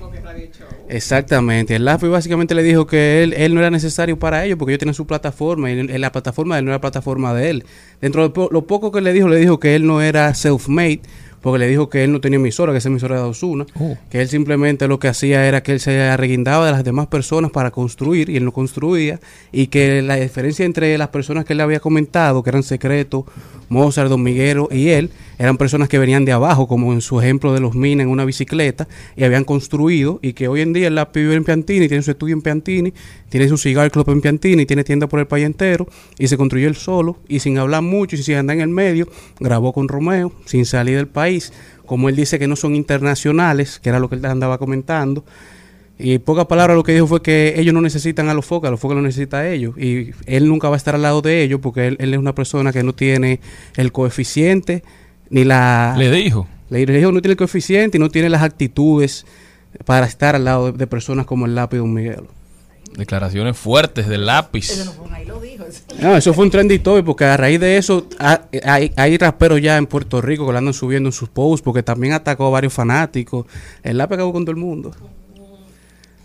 Exactamente. El lápiz básicamente le dijo que él, él no era necesario para ellos porque ellos tienen su plataforma y la plataforma de él no era plataforma de él. Dentro de lo poco que le dijo, le dijo que él no era self-made porque le dijo que él no tenía emisora, que esa emisora era de Osuna, que él simplemente lo que hacía era que él se arreguindaba de las demás personas para construir y él no construía y que la diferencia entre las personas que él le había comentado, que eran Secreto, Mozart, Don Miguelo y él, eran personas que venían de abajo, como en su ejemplo de los Minas en una bicicleta, y habían construido, y que hoy en día él la vive en Piantini, tiene su estudio en Piantini, tiene su cigar club en Piantini, tiene tienda por el país entero, y se construyó él solo, y sin hablar mucho, y sin andar en el medio, grabó con Romeo, sin salir del país, como él dice que no son internacionales, que era lo que él andaba comentando, y en pocas palabras lo que dijo fue que ellos no necesitan a los focas, a los focas lo necesita a ellos. Y él nunca va a estar al lado de ellos porque él, él es una persona que no tiene el coeficiente ni la... Le dijo. Le dijo no tiene el coeficiente y no tiene las actitudes para estar al lado de, de personas como el lápiz de Don Miguel. Declaraciones fuertes del lápiz. No, eso fue un trendy topic porque a raíz de eso ha- hay, hay raperos ya en Puerto Rico que lo andan subiendo en sus posts porque también atacó a varios fanáticos. Él la ha pegado con todo el mundo.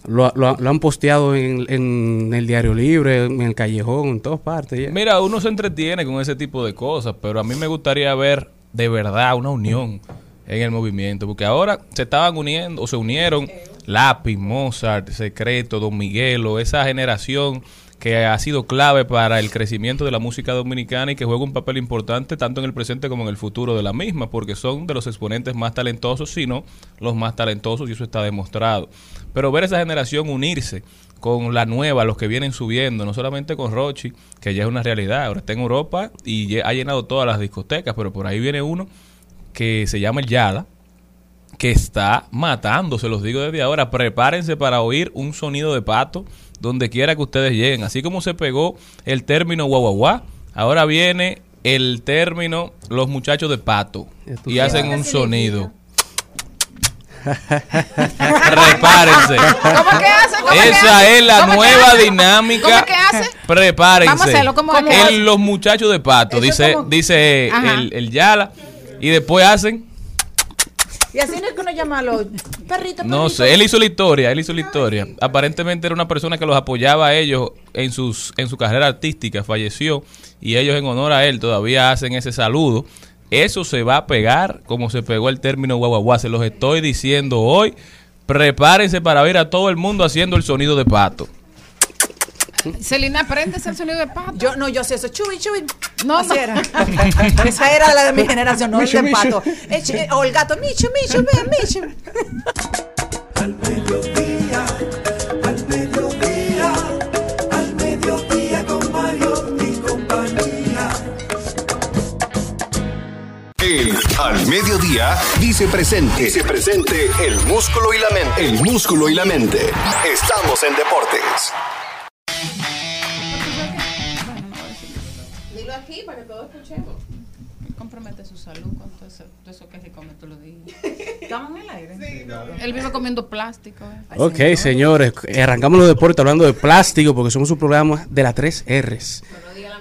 Lo, lo- lo han posteado en, en el Diario Libre, en el Callejón, en todas partes. ya. Mira, uno se entretiene con ese tipo de cosas, pero a mí me gustaría ver de verdad una unión en el movimiento, porque ahora se estaban uniendo, o se unieron Lápiz, Mozart, Secreto, Don Miguelo, esa generación que ha sido clave para el crecimiento de la música dominicana y que juega un papel importante tanto en el presente como en el futuro de la misma, porque son de los exponentes más talentosos, sino los más talentosos, y eso está demostrado. Pero ver esa generación unirse con la nueva, los que vienen subiendo, no solamente con Rochi, que ya es una realidad, ahora está en Europa y ha llenado todas las discotecas, pero por ahí viene uno que se llama el Yala, que está matando, se los digo desde ahora, prepárense para oír un sonido de pato donde quiera que ustedes lleguen, así como se pegó el término guau guau guau, ahora viene el término los muchachos de pato y hacen un sonido. Prepárense. ¿Cómo que hace? ¿Cómo que Esa hace? es la ¿Cómo que nueva hace? dinámica. ¿Cómo que hace? Prepárense. Vamos a hacerlo, ¿cómo es que El- hace? los muchachos de pato, Eso dice, como- dice el, el Yala. Y después hacen, Y así no es que uno llama a los perritos. no sé, él hizo la historia, él hizo la historia. Aparentemente era una persona que los apoyaba a ellos en sus en su carrera artística, falleció y ellos en honor a él todavía hacen ese saludo. Eso se va a pegar como se pegó el término guaguaguá, se los estoy diciendo hoy. Prepárense para ver a todo el mundo haciendo el sonido de pato. Celina, aprendes el sonido de pato. Yo no, yo sé eso. Chubi, chubi. No, Así no. era. Esa era la de mi generación, no Michu, el de Michu. pato. Eh, O el gato, Michu, Michu, ven, Michu. Al mediodía, al mediodía, al mediodía con Mario y compañía. El Al Mediodía dice presente. Dice presente el músculo y la mente. El músculo y la mente. Estamos en deportes. Aquí para que todos escuchemos. Compromete su salud con todo eso, todo eso que se come todos los días. Estamos en el aire. Él vive comiendo plástico. ¿eh? Ok, señores, arrancamos los deportes hablando de plástico porque somos un programa de las tres R's.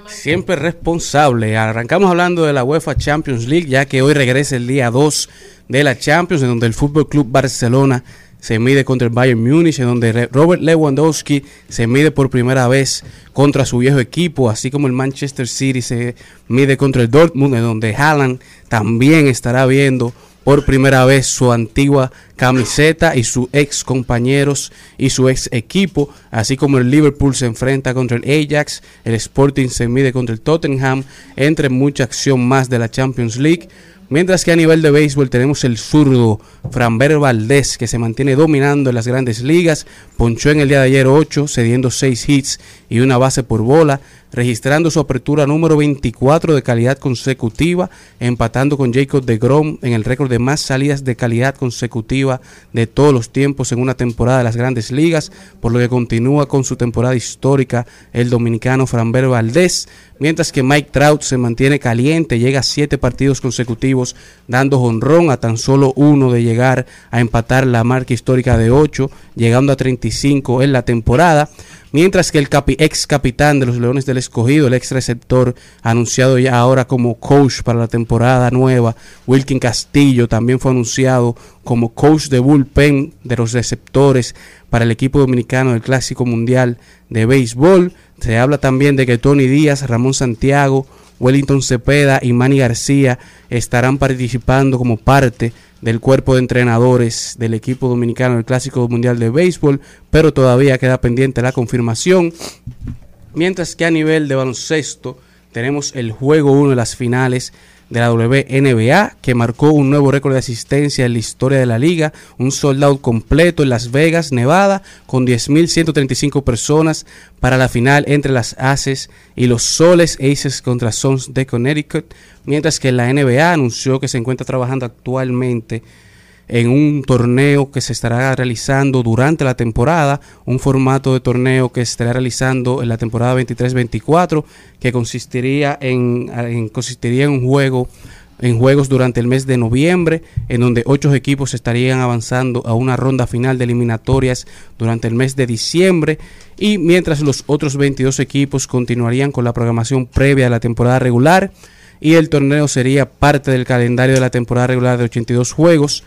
Siempre responsable. Arrancamos hablando de la UEFA Champions League, ya que hoy regresa el día 2 de la Champions, en donde el Fútbol Club Barcelona se mide contra el Bayern Múnich, en donde Robert Lewandowski se mide por primera vez contra su viejo equipo, así como el Manchester City se mide contra el Dortmund, en donde Haaland también estará viendo por primera vez su antigua camiseta y sus ex compañeros y su ex equipo, así como el Liverpool se enfrenta contra el Ajax, el Sporting se mide contra el Tottenham, entre mucha acción más de la Champions League. Mientras que a nivel de béisbol tenemos el zurdo Framber Valdés que se mantiene dominando en las grandes ligas, ponchó en el día de ayer 8, cediendo 6 hits y una base por bola, registrando su apertura número 24 de calidad consecutiva, empatando con Jacob de Grom en el récord de más salidas de calidad consecutiva de todos los tiempos en una temporada de las grandes ligas, por lo que continúa con su temporada histórica el dominicano Framber Valdés, mientras que Mike Trout se mantiene caliente, llega a siete partidos consecutivos dando jonrón a tan solo uno de llegar a empatar la marca histórica de 8, llegando a 35 en la temporada. Mientras que el ex capitán de los Leones del Escogido, el ex receptor anunciado ya ahora como coach para la temporada nueva, Wilkin Castillo, también fue anunciado como coach de bullpen de los receptores para el equipo dominicano del Clásico Mundial de Béisbol. Se habla también de que Tony Díaz, Ramón Santiago, Wellington Cepeda y Manny García estarán participando como parte del cuerpo de entrenadores del equipo dominicano del Clásico Mundial de Béisbol, pero todavía queda pendiente la confirmación. Mientras que a nivel de baloncesto tenemos el juego 1 de las finales de la WNBA que marcó un nuevo récord de asistencia en la historia de la liga, un sold out completo en Las Vegas, Nevada, con 10.135 personas para la final entre las Aces y los Soles Aces contra Sons de Connecticut, mientras que la NBA anunció que se encuentra trabajando actualmente en un torneo que se estará realizando durante la temporada, un formato de torneo que se estará realizando en la temporada 23-24, que consistiría en, consistiría en un juego en juegos durante el mes de noviembre, en donde ocho equipos estarían avanzando a una ronda final de eliminatorias durante el mes de diciembre, y mientras los otros 22 equipos continuarían con la programación previa de la temporada regular, y el torneo sería parte del calendario de la temporada regular de 82 juegos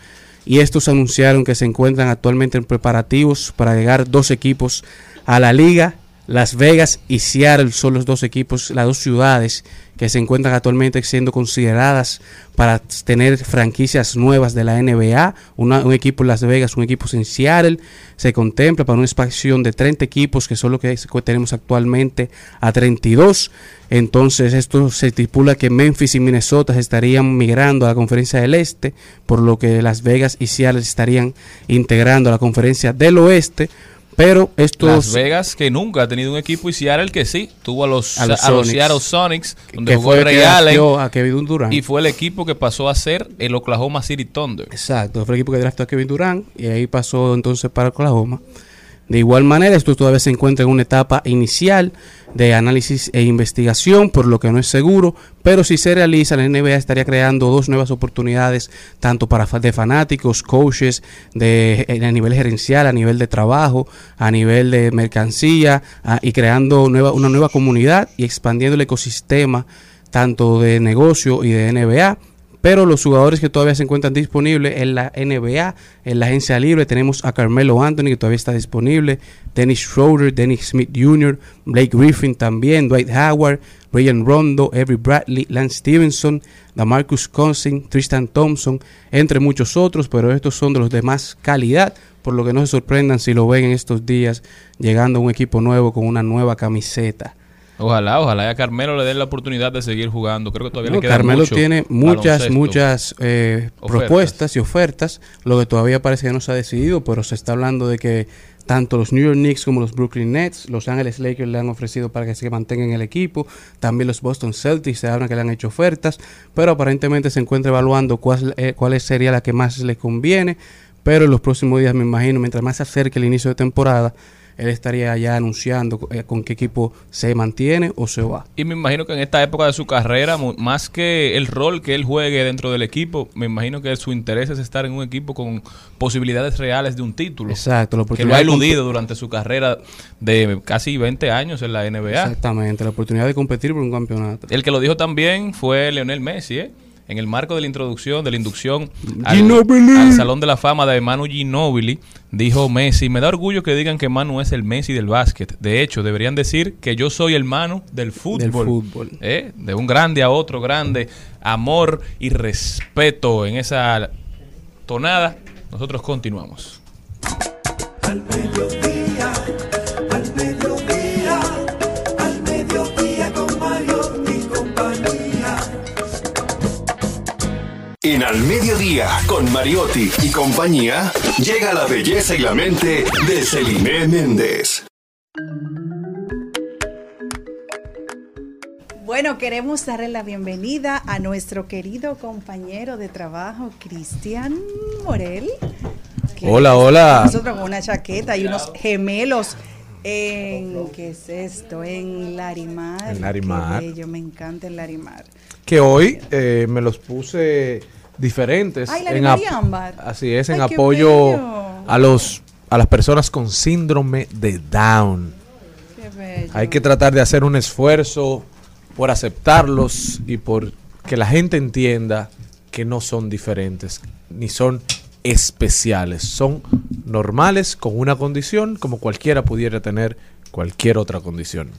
y estos anunciaron que se encuentran actualmente en preparativos para llegar dos equipos a la liga. Las Vegas y Seattle son los dos equipos, las dos ciudades que se encuentran actualmente siendo consideradas para tener franquicias nuevas de la NBA. Una- un equipo en Las Vegas, un equipo en Seattle. Se contempla para una expansión de 30 equipos, que son lo que tenemos actualmente, a 32. Entonces, esto se estipula que Memphis y Minnesota estarían migrando a la conferencia del Este, por lo que Las Vegas y Seattle se estarían integrando a la conferencia del Oeste. Pero estos Las Vegas que nunca ha tenido un equipo y Seattle que sí, tuvo a los, A los a los. Seattle Sonics, donde que jugó fue Ray que Allen a Kevin Durant. y fue el equipo que pasó a ser el Oklahoma City Thunder. Exacto, fue el equipo que draftó a Kevin Durant y ahí pasó entonces para Oklahoma. De igual manera, esto todavía se encuentra en una etapa inicial de análisis e investigación, por lo que no es seguro, pero si se realiza, la NBA estaría creando dos nuevas oportunidades, tanto para de fanáticos, coaches, de, eh, a nivel gerencial, a nivel de trabajo, a nivel de mercancía, y creando nueva, una nueva comunidad y expandiendo el ecosistema tanto de negocio y de NBA. Pero los jugadores que todavía se encuentran disponibles en la NBA, en la agencia libre, tenemos a Carmelo Anthony que todavía está disponible, Dennis Schroeder, Dennis Smith Jr., Blake Griffin también, Dwight Howard, Rayon Rondo, Avery Bradley, Lance Stevenson, Damarcus Cousins, Tristan Thompson, entre muchos otros, pero estos son de los de más calidad, por lo que no se sorprendan si lo ven en estos días llegando a un equipo nuevo con una nueva camiseta. Ojalá, ojalá a Carmelo le den la oportunidad de seguir jugando. Creo que todavía No, le queda Carmelo mucho tiene muchas, muchas eh, propuestas y ofertas. Lo que todavía parece que no se ha decidido, pero se está hablando de que tanto los New York Knicks como los Brooklyn Nets, Los Angeles Lakers le han ofrecido para que se mantenga en el equipo. También los Boston Celtics se habla que le han hecho ofertas, pero aparentemente se encuentra evaluando cuál, eh, cuál sería la que más le conviene. Pero en los próximos días, me imagino, mientras más se acerque el inicio de temporada, él estaría ya anunciando eh, con qué equipo se mantiene o se va. Y me imagino que en esta época de su carrera, más que el rol que él juegue dentro del equipo, me imagino que su interés es estar en un equipo con posibilidades reales de un título. Exacto, la Que lo ha eludido durante su carrera de casi 20 años en la NBA. Exactamente, la oportunidad de competir por un campeonato. El que lo dijo también fue Leonel Messi, ¿eh? En el marco de la introducción, de la inducción al, Salón de la Fama de Manu Ginóbili, dijo Messi, me da orgullo que digan que Manu es el Messi del básquet. De hecho, deberían decir que yo soy el Manu del fútbol. Del fútbol. ¿eh? De un grande a otro grande, amor y respeto en esa tonada. Nosotros continuamos. Al mediodía, al En Al Mediodía, con Mariotti y compañía, llega la belleza y la mente de Celine Méndez. Bueno, queremos darle la bienvenida a nuestro querido compañero de trabajo, Cristian Morel. Hola, hola. Nosotros con una chaqueta y unos gemelos en, ¿qué es esto? En Larimar. En Larimar. Qué bello, me encanta el Larimar. Que hoy eh, me los puse diferentes. Ay, en y ap- ámbar. Así es, en Ay, apoyo bello. a los a las personas con síndrome de Down. Qué bello. Hay que tratar de hacer un esfuerzo por aceptarlos y por que la gente entienda que no son diferentes ni son especiales, son normales con una condición como cualquiera pudiera tener cualquier otra condición.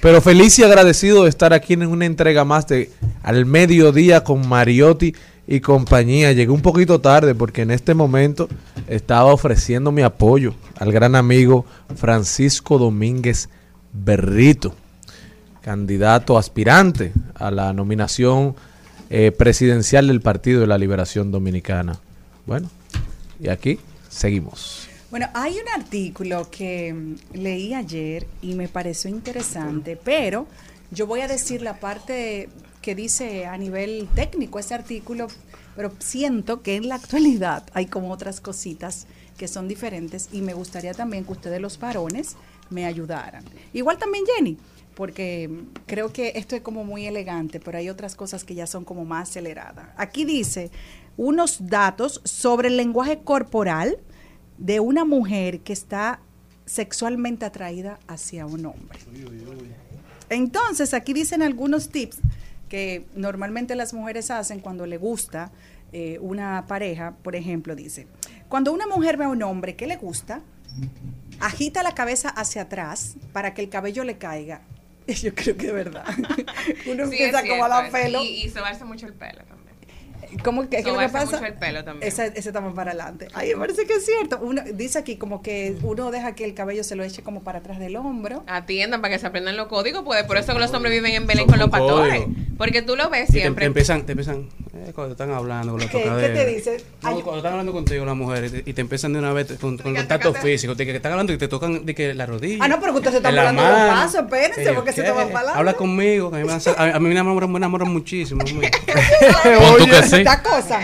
Pero feliz y agradecido de estar aquí en una entrega más de Al Mediodía con Mariotti y compañía. Llegué un poquito tarde porque en este momento estaba ofreciendo mi apoyo al gran amigo Francisco Domínguez Berrito, candidato aspirante a la nominación eh, presidencial del Partido de la Liberación Dominicana. Bueno, y aquí seguimos. Bueno, hay un artículo que mm, leí ayer y me pareció interesante, pero yo voy a decir la parte que dice a nivel técnico ese artículo, pero siento que en la actualidad hay como otras cositas que son diferentes y me gustaría también que ustedes los varones me ayudaran. Igual también Jenny, porque creo que esto es como muy elegante, pero hay otras cosas que ya son como más aceleradas. Aquí dice unos datos sobre el lenguaje corporal de una mujer que está sexualmente atraída hacia un hombre. Entonces, aquí dicen algunos tips que normalmente las mujeres hacen cuando le gusta eh, una pareja. Por ejemplo, dice, cuando una mujer ve a un hombre que le gusta, agita la cabeza hacia atrás para que el cabello le caiga. Yo creo que es verdad. Uno Sí, empieza como a cierto, pelo. Y, y sobarse mucho el pelo también. ¿Cómo que, qué es lo que pasa? mucho el pelo también. Ese, más para adelante. Ay, me parece que es cierto. Uno, dice aquí como que uno deja que el cabello se lo eche como para atrás del hombro. Atiendan para que se aprendan los códigos, pues por eso que los hombres viven en Belén con los códigos. Porque tú lo ves Y te, siempre. te empiezan, te empiezan eh, cuando están hablando con la ¿Qué- qué te dice? No, cuando están hablando contigo las mujeres y te, y te empiezan de una vez con, con contacto físico, de que están hablando y te tocan de que la rodilla. Ah, no, pero que usted se está en la volando los mano. pasos, espérense, yo, porque se te va para. Habla conmigo, que a mí me, hace- a, a mí me enamoran, me enamoran muchísimo. Esta cosa.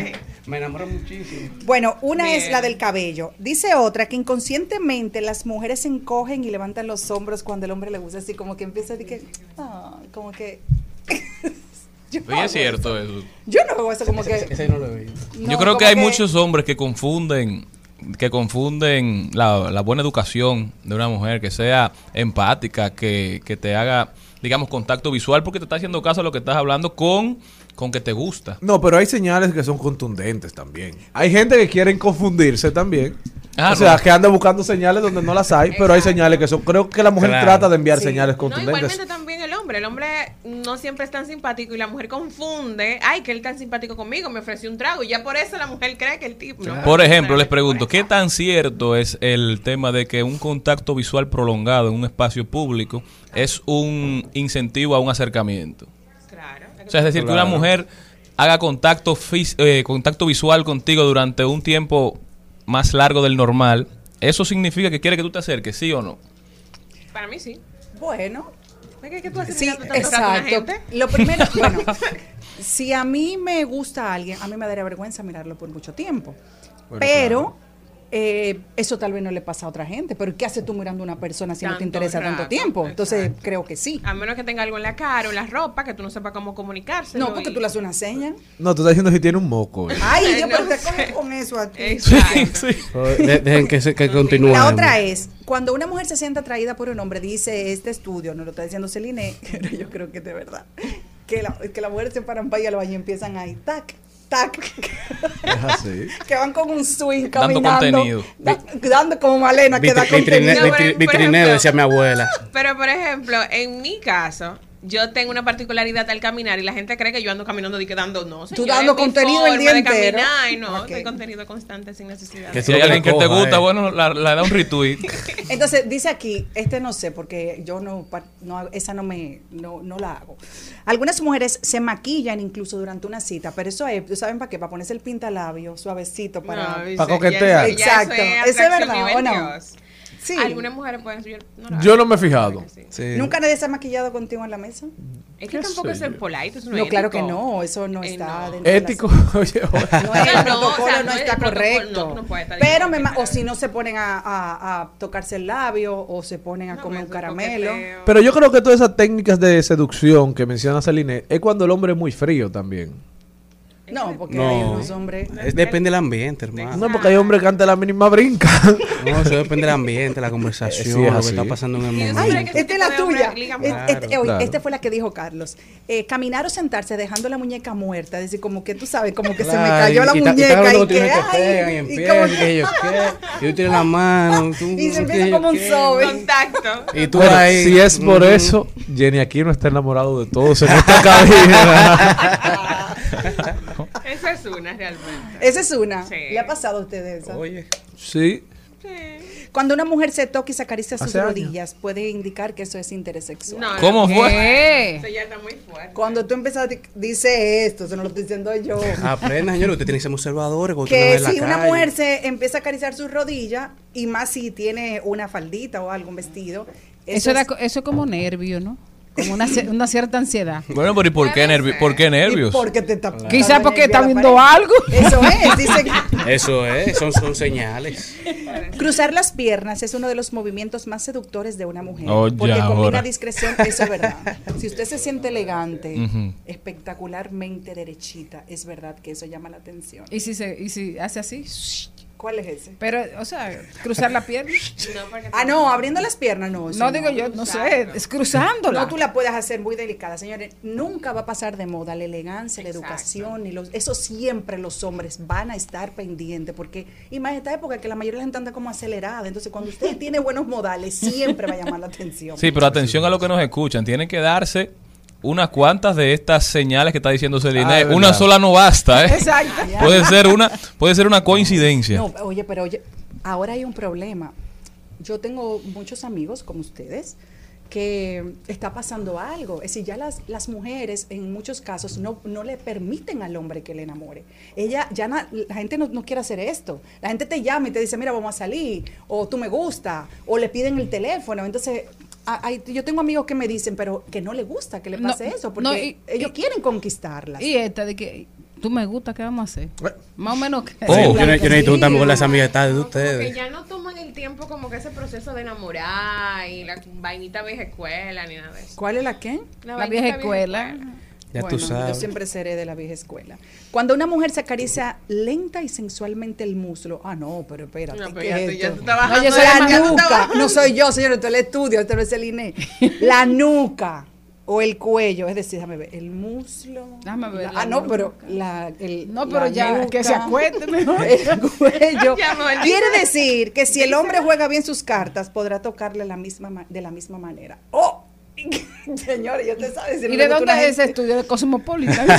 Me enamoran muchísimo. Bueno, una es la del cabello. Dice otra que inconscientemente las mujeres se encogen y levantan los hombros cuando el hombre le gusta, así como que empieza a decir que, ah, como que. yo, no es cierto eso. eso. Yo no hago eso como que. Ese, ese no lo he visto. no, Yo creo que hay muchos hombres que confunden que confunden la, la buena educación de una mujer, que sea empática, que, que te haga, digamos, contacto visual, porque te está haciendo caso a lo que estás hablando con, con que te gusta. No, pero hay señales que son contundentes también. Hay gente que quieren confundirse también. Ah, o sea, no. que anda buscando señales donde no las hay, pero hay señales que son. Creo que la mujer Claro. trata de enviar Sí. señales No, contundentes. igualmente también hombre. El hombre no siempre es tan simpático y la mujer confunde. Ay, que él tan simpático conmigo, me ofreció un trago. Y ya por eso la mujer cree que el tipo. no, Por ejemplo, les es pregunto, ¿qué tan cierto es el tema de que un contacto visual prolongado en un espacio público es un incentivo a un acercamiento? Claro. O sea, es decir, que una mujer haga contacto, fis- eh, contacto visual contigo durante un tiempo más largo del normal, ¿eso significa que quiere que tú te acerques, sí o no? Para mí sí. Bueno, ¿Es que, que tú haces sí, tanto a exacto. gente? Lo primero, bueno, si a mí me gusta alguien, a mí me daría vergüenza mirarlo por mucho tiempo. pero eh, eso tal vez no le pasa a otra gente. Pero ¿qué haces tú mirando a una persona si no te interesa tanto tiempo? Entonces, exacto. creo que sí. A menos que tenga algo en la cara o en la ropa que tú no sepas cómo comunicarse. No, porque tú le haces una seña. No, tú estás diciendo si tiene un moco. eh. Ay, yo No pero te con eso a ti. Exacto. De- dejen que, se, que continúe. La otra es, cuando una mujer se siente atraída por un hombre, dice este estudio, no lo está diciendo Celine, pero yo creo que es de verdad, que la, que la mujer se paran para ir al baño y empiezan ahí, tac, tac, Es así. que van con un swing Dando caminando, contenido. da- dando como Malena que da Vitri- contenido. Vitri- vitrineo, decía mi abuela. Pero, por ejemplo, en mi caso, yo tengo una particularidad al caminar y la gente cree que yo ando caminando y quedando, no, Tú señores, dando mi contenido el día de entero. caminar, no, Ok. doy contenido constante sin necesidad. Que Si tú hay alguien que te gusta, eh. bueno, la, la da un retweet. Entonces, dice aquí, este no sé, porque yo no, no esa no me, no, no la hago. Algunas mujeres se maquillan incluso durante una cita, pero eso es, ¿saben para qué? Para ponerse el pintalabio suavecito para... No, coquetear. Exacto. es ¿Eso es verdad o no? Sí. Algunas mujeres pueden yo no, lo Yo no me he fijado. Sí. ¿Nunca nadie se ha maquillado contigo en la mesa? Es que ¿Qué tampoco es yo? polite, eso no, No, es claro que no, eso no Eh, está no. dentro Ético, oye, oye. No, el No, o sea, está el correcto. pero me o si no se ponen a, a- a tocarse el labio o se ponen a No, comer un caramelo. Pero yo creo que todas esas técnicas de seducción que menciona Celine es cuando el hombre es muy frío también. No, porque No. hay unos hombres. Es- depende del ambiente, hermano. No, porque hay hombres que ante la mínima brinca. No, eso depende del ambiente, la conversación, Sí, es lo que está pasando en el Y momento. Ay, esta es la tuya. este, Claro. esta fue la que dijo Carlos. Eh, caminar o sentarse dejando la muñeca muerta, es decir, como que tú sabes, como que se me cayó la y- y y muñeca y, hablando que, que te ay, pegan y y empiezan, y que yo qué, y tú tienes la mano, tú, Y se empieza como un sobe. Contacto. Y tú Bueno, ahí. si es por mm, eso, Jenny aquí no está enamorado de todos en esta cabina. Esa es una realmente. Esa es una. Sí. ¿Le ha pasado a ustedes esa? Oye, sí. Cuando una mujer se toca y se acaricia sus Hace años. rodillas, puede indicar que eso es interés sexual. No, ¿Cómo fue? ¿Qué? Eso ya está muy fuerte. Cuando tú empiezas, di- dice esto, eso no lo estoy diciendo yo. aprenda, señor, usted tiene que ser usted que si una calle. mujer se empieza a acariciar sus rodillas, y más si tiene una faldita o algo, un vestido, Eso, es- era, co- eso es como nervio, ¿no? Como una, una cierta ansiedad. Bueno, pero ¿y por qué, nervi- por qué nervios? y porque te está porque viendo algo. Eso es, dicen. Eso es, son, son señales. Cruzar las piernas es uno de los movimientos más seductores de una mujer. Oh, porque ya, combina ahora. discreción, eso es verdad. Si usted se siente elegante, espectacularmente derechita, es verdad que eso llama la atención. Y si, se, y si hace así, ¿Cuál es ese? pero, o sea, cruzar la pierna. No, Ah, no, abriendo las piernas, no. No digo yo, no sé, es cruzándola. No, tú la puedes hacer muy delicada, señores. Nunca va a pasar de moda la elegancia, la educación y los, eso siempre los hombres van a estar pendientes porque y más en esta época que la mayoría de la gente anda como acelerada, entonces cuando usted tiene buenos modales siempre va a llamar la atención. Sí, pero atención a lo que nos escuchan. Tienen que darse unas cuantas de estas señales que está diciendo Celine. Ah, una sola no basta, ¿eh? Exacto. Puede ser una, puede ser una coincidencia. No, oye, pero oye, ahora hay un problema. Yo tengo muchos amigos como ustedes que está pasando algo. Es decir, ya las, las mujeres en muchos casos no, no le permiten al hombre que le enamore. Ella, ya na- la gente no, no quiere hacer esto. La gente te llama y te dice, mira, vamos a salir, o tú me gusta, o le piden el teléfono. Entonces, hay- yo tengo amigos que me dicen, pero que no le gusta que le No, pase eso, porque no, y- ellos y- quieren conquistarlas. Y esta de que tú me gusta, ¿qué vamos a hacer? Más o menos. que- Oh. yo, claro ne- yo que necesito sí. con las amistades de Como que ustedes. ya no toman el tiempo como que ese proceso de enamorar y la vainita vieja escuela ni nada de eso. ¿Cuál es la qué? La vieja escuela. Ya Bueno, tú sabes. Yo siempre seré de la vieja escuela. Cuando una mujer se acaricia lenta y sensualmente el muslo, ah, no, pero espérate. No, pero ¿qué ya es tú- ya tú estás bajando yo soy la nuca, no soy yo, señor, esto es el estudio, esto no es el INE. La nuca o el cuello, es decir, déjame ver, el muslo. Déjame ver la- la ah, no, nuca. pero la, el, No, pero la ya, nuca, que se acueste mejor. El cuello. Quiere decir que si el hombre juega bien sus cartas, podrá tocarle la misma ma- de la misma manera. ¡Oh! Señores, yo te sabes. ¿Y de dónde es ese estudio? De Cosmopolitan.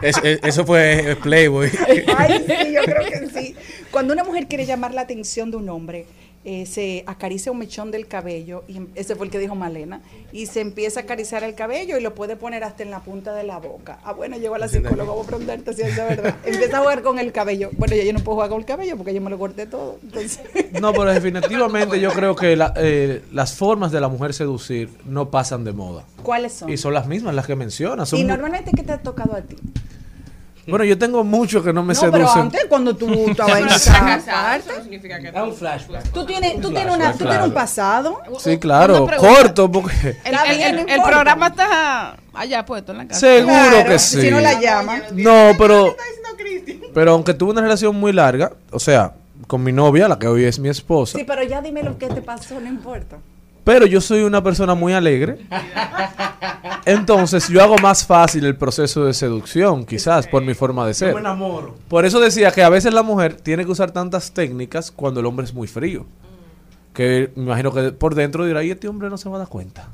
Es- es- eso fue eh, Playboy. Ay, sí, yo creo que sí. Cuando una mujer quiere llamar la atención de un hombre, eh, se acaricia un mechón del cabello, y ese fue el que dijo Malena, y se empieza a acariciar el cabello y lo puede poner hasta en la punta de la boca. Ah, bueno, llegó a la psicóloga, voy a preguntarte si es verdad. Empieza a jugar con el cabello. Bueno, ya yo no puedo jugar con el cabello porque yo me lo corté todo. Entonces, No, pero definitivamente yo creo que la- eh, las formas de la mujer seducir no pasan de moda. ¿cuáles son? Y son las mismas las que mencionas. son Y normalmente, ¿qué te ha tocado a ti? Bueno, yo tengo muchos que no me no, pero seducen. antes, cuando tú estabas en Pero está esa casado, eso significa que Es un flashback. tú tienes, tú tienes, una, tú tienes un pasado. Sí, claro, corto porque... El, el- el- el programa está allá puesto en la casa. Seguro Claro, que Si sí. no la llaman. No, pero... Pero aunque tuve una relación muy larga, o sea, con mi novia, la que hoy es mi esposa, Sí, pero ya dime lo que te pasó, no importa. Pero yo soy una persona muy alegre. Entonces yo hago más fácil el proceso de seducción, quizás, por mi forma de ser. enamoro. Por eso decía que a veces la mujer tiene que usar tantas técnicas cuando el hombre es muy frío. que me imagino que por dentro dirá, y este hombre no se va a dar cuenta.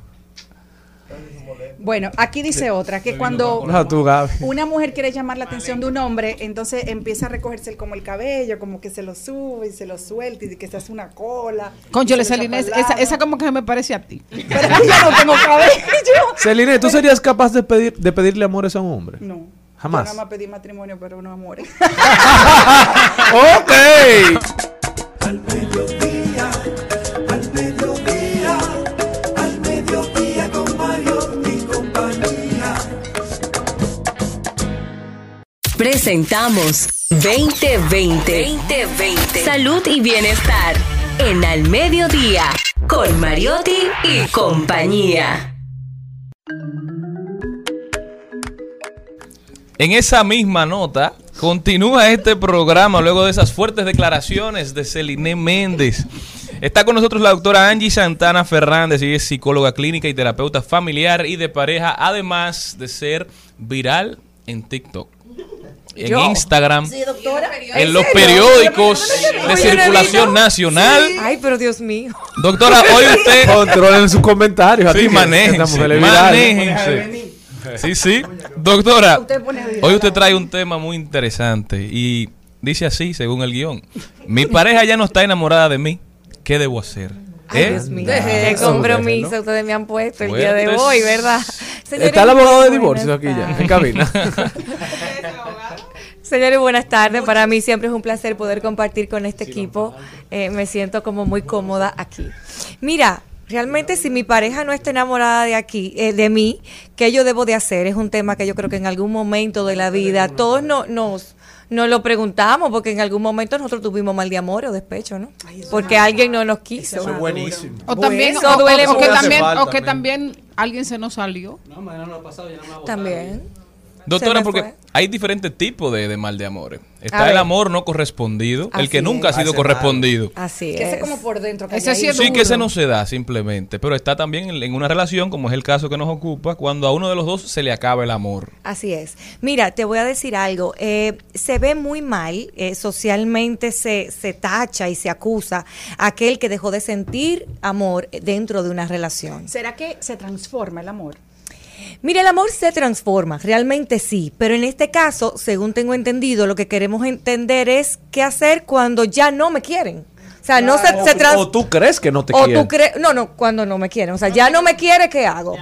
Bueno, aquí dice otra, que cuando No, tú, Gaby. una mujer quiere llamar la atención de un hombre, entonces empieza a recogerse el- como el cabello, como que se lo sube y se lo suelta y que se hace una cola. Concho, Celine, esa, esa como que me parece a ti. Pero yo no tengo cabello. Celine, ¿tú serías capaz de, pedir, de pedirle amores a un hombre? No. Jamás. Yo nada más pedí matrimonio, pero no amores. ok. Al Presentamos 2020. 2020. Salud y bienestar. En Al Mediodía. Con Mariotti y compañía. En esa misma nota, continúa este programa luego de esas fuertes declaraciones de Celine Méndez. Está con nosotros la doctora Angie Santana Fernández, ella es psicóloga clínica y terapeuta familiar y de pareja, además de ser viral en TikTok, en Yo. Instagram, Sí, doctora. en los periódicos de ¿no he circulación nacional. Ay, pero Dios mío. Doctora, hoy usted... Controlen sus comentarios. Sí, manéjense. Sí, sí. Doctora, hoy usted trae un tema muy interesante y dice así, según el guion. Mi pareja ya no está enamorada de mí. ¿Qué debo hacer? Ay, ¿Eh? Dios mío. Qué compromiso ustedes me han puesto el día de hoy, ¿verdad? Señores, Está el abogado de divorcio aquí ya, en cabina. Señores, buenas tardes. Para mí siempre es un placer poder compartir con este equipo. Eh, me siento como muy cómoda aquí. Mira, realmente si mi pareja no está enamorada de aquí, eh, de mí, ¿qué yo debo de hacer? Es un tema que yo creo que en algún momento de la vida todos no, nos nos lo preguntamos porque en algún momento nosotros tuvimos mal de amor o despecho, ¿no? Porque alguien no nos quiso. Eso es buenísimo. O también, o, duele o- o que mucho. también, o que también alguien se nos salió. También. Doctora, Se me porque fue. hay diferentes tipos de, de mal de amores. Está A el ver. amor no correspondido, el que nunca ha sido Hace correspondido. Así Que es. ese como por dentro. Ese sí es Sí, que ese no se da simplemente, pero está también en, en una relación, como es el caso que nos ocupa, cuando a uno de los dos se le acaba el amor. Así es. Mira, te voy a decir algo. Eh, se ve muy mal, eh, socialmente se, se tacha y se acusa a aquel que dejó de sentir amor dentro de una relación. ¿Será que se transforma el amor? Mira, el amor se transforma, realmente sí, pero en este caso, según tengo entendido, lo que queremos entender es qué hacer cuando ya no me quieren. O sea, no se, se trans- O tú crees que no te o quieren. tú crees, no, no, cuando no me quieren. O sea, ya no me quiere, ¿qué hago?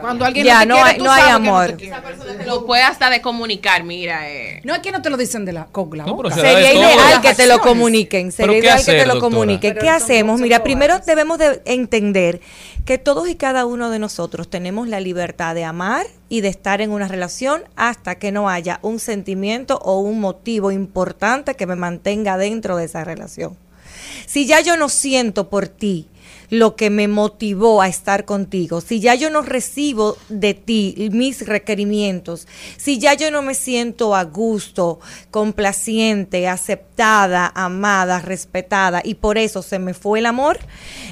Cuando alguien Ya, no te no quiere, hay- tú no hay sabes que no amor. te quiere. Te lo puede hasta de comunicar, mira. Eh. No es que no te lo dicen de la, con la No, boca. Sería ideal que te lo comuniquen. ¿Pero Sería ideal que te lo comuniquen. ¿Qué hacemos? ¿cómo Mira, primero debemos de entender que todos y cada uno de nosotros tenemos la libertad de amar y de estar en una relación hasta que no haya un sentimiento o un motivo importante que me mantenga dentro de esa relación. Si ya yo no siento por ti lo que me motivó a estar contigo, si ya yo no recibo de ti mis requerimientos, si ya yo no me siento a gusto, complaciente, aceptada, amada, respetada y por eso se me fue el amor,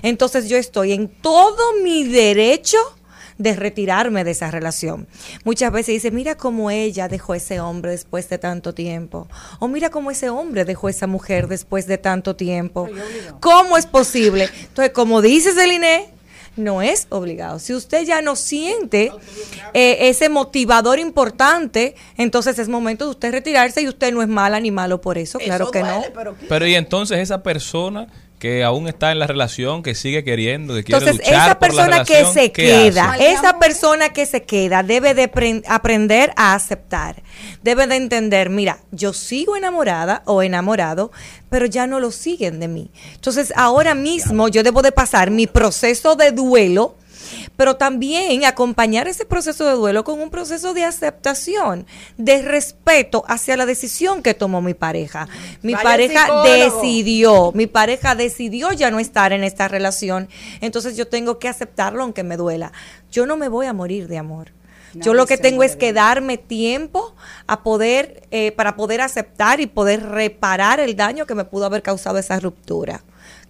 entonces yo estoy en todo mi derecho de retirarme de esa relación. Muchas veces dice, mira cómo ella dejó ese hombre después de tanto tiempo. O mira cómo ese hombre dejó esa mujer después de tanto tiempo. ¿Cómo es posible? Entonces, como dice Celine, no es obligado. Si usted ya no siente eh, ese motivador importante, entonces es momento de usted retirarse y usted no es mala ni malo por eso. Claro que no. Pero y entonces esa persona que aún está en la relación, que sigue queriendo, que quiere Entonces, luchar esa por la persona que relación, se ¿qué queda, hace? esa persona que se queda debe de pren- aprender a aceptar, debe de entender, mira, yo sigo enamorada o enamorado, pero ya no lo siguen de mí. Entonces, ahora mismo yo debo de pasar mi proceso de duelo, pero también acompañar ese proceso de duelo con un proceso de aceptación, de respeto hacia la decisión que tomó mi pareja. Mi Vaya pareja decidió, mi pareja decidió ya no estar en esta relación, entonces yo tengo que aceptarlo aunque me duela. Yo no me voy a morir de amor. Yo lo que tengo es que darme tiempo a poder, eh, para poder aceptar y poder reparar el daño que me pudo haber causado esa ruptura,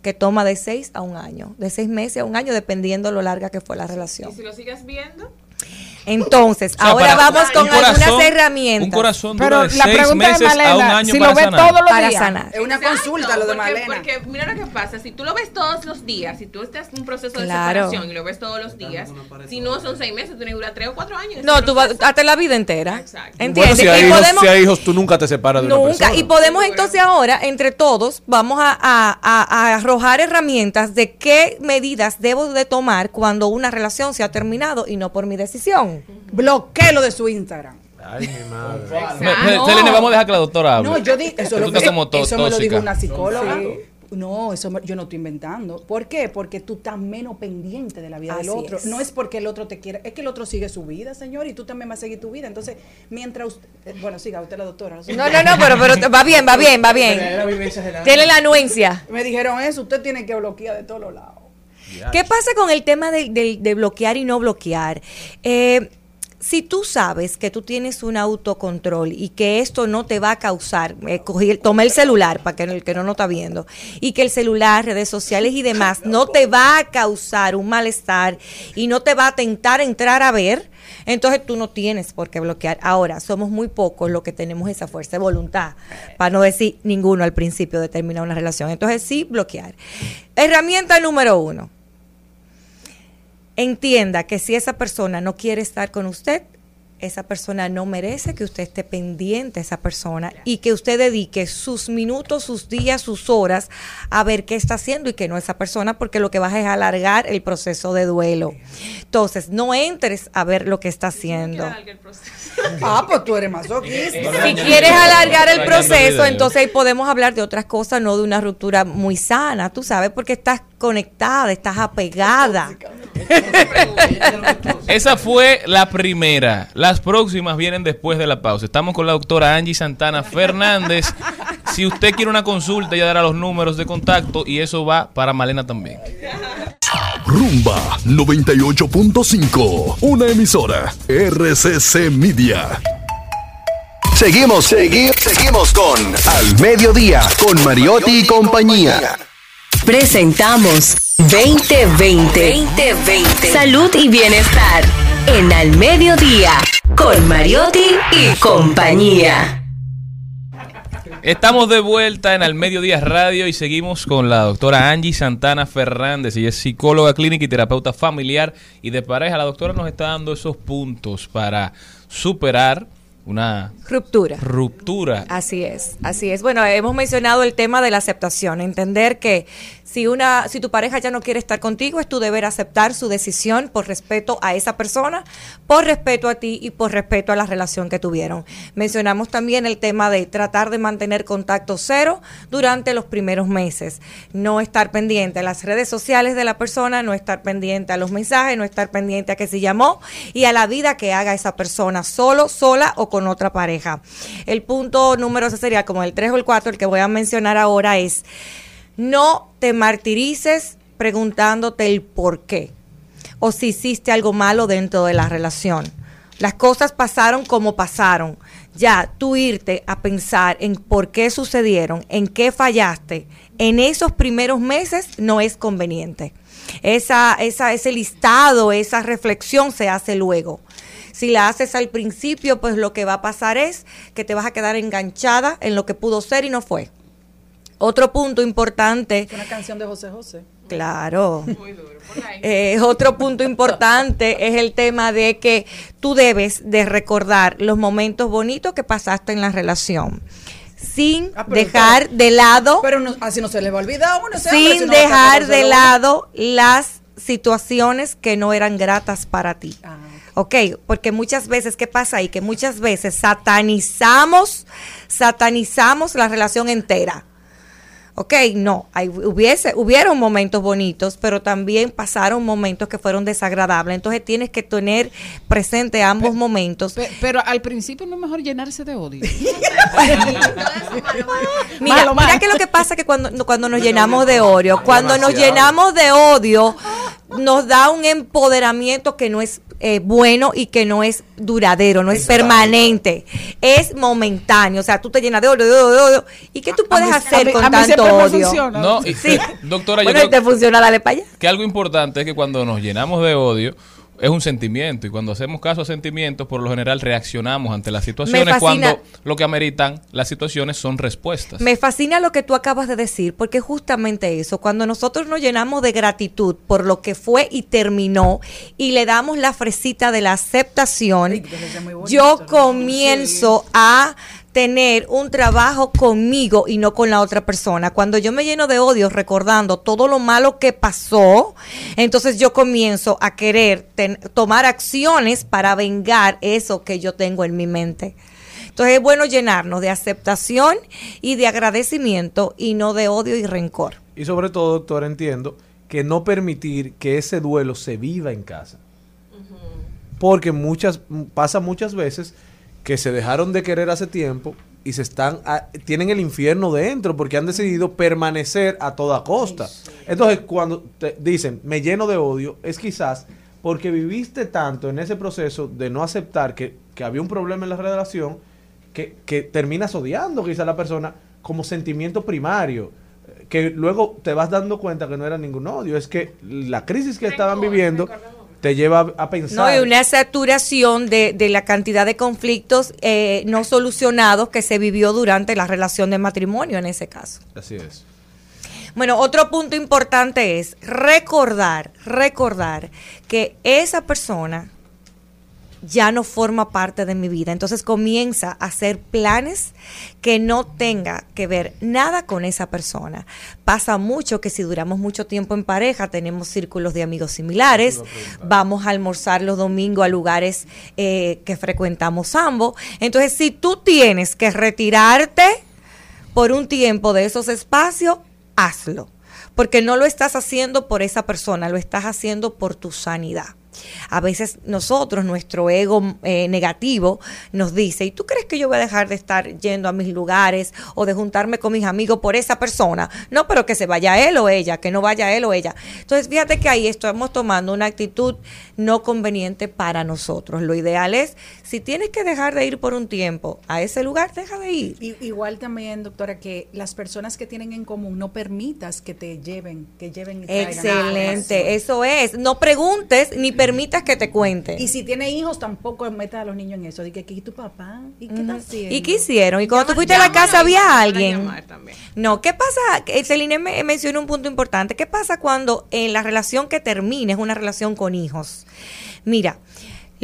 que toma de seis a un año, de seis meses a un año, dependiendo lo larga que fue la relación. ¿Y si lo sigues viendo? Entonces, O sea, ahora para- vamos con un corazón- algunas herramientas. Un corazón Pero dura de la seis pregunta de meses a un Malena, año si para lo ves sanar. todos los Para días. sanar. Es una Exacto, consulta lo de porque- Malena. Porque mira lo que pasa, si tú lo ves todos los días, si tú estás en un proceso de Claro. separación y lo ves todos los días, si no son seis meses, tienes que durar tres o cuatro años. No, tú vas hasta la vida entera. Exacto. ¿Entiendes? Bueno, si hay, y hijos, podemos, si hay hijos, tú nunca te separas de una Nunca. persona. Y podemos entonces ahora, entre todos, vamos a, a- a- a arrojar herramientas de qué medidas debo de tomar cuando una relación se ha terminado y no por mi decisión. Bloqueelo de su Instagram. Ay, mi madre. Selene, vamos a dejar que la doctora hable. No, yo di, eso, lo eso me lo dijo una psicóloga. Sí. No, eso me- yo no estoy inventando. ¿Por qué? Porque tú estás menos pendiente de la vida del otro. es. No es porque el otro te quiera, es que el otro sigue su vida, señor, y tú también vas a seguir tu vida. Entonces, mientras usted, eh, bueno, siga usted la doctora. sé. No, no, no, pero, pero va bien, va bien, va bien. Tiene la anuencia. Me dijeron eso, usted tiene que bloquear de todos los lados. ¿Qué pasa con el tema de, de- de bloquear y no bloquear? Eh, si tú sabes que tú tienes un autocontrol y que esto no te va a causar, eh, cogí tomé el celular para que el que no lo está viendo, y que el celular, redes sociales y demás no te va a causar un malestar y no te va a tentar entrar a ver, entonces tú no tienes por qué bloquear. Ahora, somos muy pocos los que tenemos esa fuerza de voluntad, para no decir ninguno al principio de terminar una relación. Entonces sí, bloquear. Herramienta número uno entienda que si esa persona no quiere estar con usted, esa persona no merece que usted esté pendiente a esa persona y que usted dedique sus minutos, sus días, sus horas a ver qué está haciendo y que no esa persona, porque lo que vas es alargar el proceso de duelo. Entonces, no entres a ver lo que está haciendo. Ah, pues tú eres masoquista. Si quieres alargar el proceso, entonces ahí podemos hablar de otras cosas, no de una ruptura muy sana, tú sabes, porque estás conectada, estás apegada. Esa fue la primera. Las próximas vienen después de la pausa. Estamos con la doctora Angie Santana Fernández. Si usted quiere una consulta, ella dará los números de contacto y eso va para Malena también. Rumba 98.5, una emisora RCC Media. Seguimos, seguimos, seguimos con Al Mediodía, con Mariotti y compañía. Presentamos 2020. 2020. Salud y bienestar. En Al Mediodía. Con Mariotti y compañía. Estamos de vuelta en Al Mediodía Radio y seguimos con la doctora Angie Santana Fernández. Ella es psicóloga clínica y terapeuta familiar y de pareja. La doctora nos está dando esos puntos para superar una Ruptura. ruptura. Así es, así es. Bueno, hemos mencionado el tema de la aceptación, entender que si una, si tu pareja ya no quiere estar contigo, es tu deber aceptar su decisión por respeto a esa persona, por respeto a ti y por respeto a la relación que tuvieron. Mencionamos también el tema de tratar de mantener contacto cero durante los primeros meses, no estar pendiente a las redes sociales de la persona, no estar pendiente a los mensajes, no estar pendiente a que se llamó y a la vida que haga esa persona solo, sola o con otra pareja. El punto número sería como el 3 o el 4, el que voy a mencionar ahora es no te martirices preguntándote el por qué o si hiciste algo malo dentro de la relación. Las cosas pasaron como pasaron. Ya tú irte a pensar en por qué sucedieron, en qué fallaste, en esos primeros meses no es conveniente. Esa, esa, ese listado, esa reflexión se hace luego. Si la haces al principio, pues lo que va a pasar es que te vas a quedar enganchada en lo que pudo ser y no fue. Otro punto importante Es una canción de José José. Claro. Eh, otro punto importante es el tema de que tú debes de recordar los momentos bonitos que pasaste en la relación, sin Ah, dejar de lado, Pero no- así no se le va a olvidar uno. ese hombre, si sin no dejar de lado las situaciones que no eran gratas para ti. Ah, Ok, porque muchas veces, ¿qué pasa ahí? Que muchas veces satanizamos, satanizamos la relación entera. Ok, no, hay, hubiese, hubieron momentos bonitos, pero también pasaron momentos que fueron desagradables. Entonces tienes que tener presente ambos momentos. Pe- pero al principio no es mejor llenarse de odio. Mira, Malo, mira que lo que pasa es que cuando, cuando nos llenamos de odio, cuando nos llenamos de odio, nos da un empoderamiento que no es eh, bueno y que no es duradero, no es permanente, es momentáneo. O sea, tú te llenas de odio, de odio, de odio. ¿Y qué tú puedes hacer mí- con a mí tanto odio? funciona. No, y- Sí. doctora, yo Bueno, creo y te funciona, dale para allá. que algo importante es que cuando nos llenamos de odio, es un sentimiento y cuando hacemos caso a sentimientos, por lo general reaccionamos ante las situaciones cuando lo que ameritan las situaciones son respuestas. Me fascina lo que tú acabas de decir, porque es justamente eso, cuando nosotros nos llenamos de gratitud por lo que fue y terminó y le damos la fresita de la aceptación, yo comienzo a tener un trabajo conmigo y no con la otra persona. Cuando yo me lleno de odio recordando todo lo malo que pasó, entonces yo comienzo a querer ten- tomar acciones para vengar eso que yo tengo en mi mente. Entonces es bueno llenarnos de aceptación y de agradecimiento y no de odio y rencor. Y sobre todo, doctor, entiendo que no permitir que ese duelo se viva en casa. Porque muchas pasa muchas veces que se dejaron de querer hace tiempo y se están a- tienen el infierno dentro porque han decidido permanecer a toda costa. Entonces, cuando te dicen, "Me lleno de odio", es quizás porque viviste tanto en ese proceso de no aceptar que, que había un problema en la relación que, que terminas odiando quizás a la persona como sentimiento primario eh, que luego te vas dando cuenta que no era ningún odio, es que la crisis que estaban viviendo te lleva a, pensar. No, y una saturación de, de la cantidad de conflictos eh, no solucionados que se vivió durante la relación de matrimonio en ese caso. Así es. Bueno, otro punto importante es recordar, recordar que esa persona ya no forma parte de mi vida. Entonces comienza a hacer planes que no tenga que ver nada con esa persona. Pasa mucho que si duramos mucho tiempo en pareja, tenemos círculos de amigos similares, vamos a almorzar los domingos a lugares eh, que frecuentamos ambos. Entonces, si tú tienes que retirarte por un tiempo de esos espacios, hazlo. Porque no lo estás haciendo por esa persona, lo estás haciendo por tu sanidad. A veces nosotros, nuestro ego eh, negativo, nos dice, ¿y tú crees que yo voy a dejar de estar yendo a mis lugares o de juntarme con mis amigos por esa persona? No, pero que se vaya él o ella, que no vaya él o ella. Entonces, fíjate que ahí estamos tomando una actitud no conveniente para nosotros. Lo ideal es, si tienes que dejar de ir por un tiempo a ese lugar, deja de ir. Y- igual también, doctora, que las personas que tienen en común no permitas que te lleven, que lleven y Excelente, eso es. No preguntes ni permitas que te cuenten. Y si tiene hijos, tampoco metas a los niños en eso. Dije, ¿y tu papá? ¿Y qué haciendo? ¿Y qué hicieron? Y cuando tú fuiste a la casa había alguien. No, ¿qué pasa? Que Celine me mencionó un punto importante. ¿Qué pasa cuando en la relación que termine es una relación con hijos? Mira,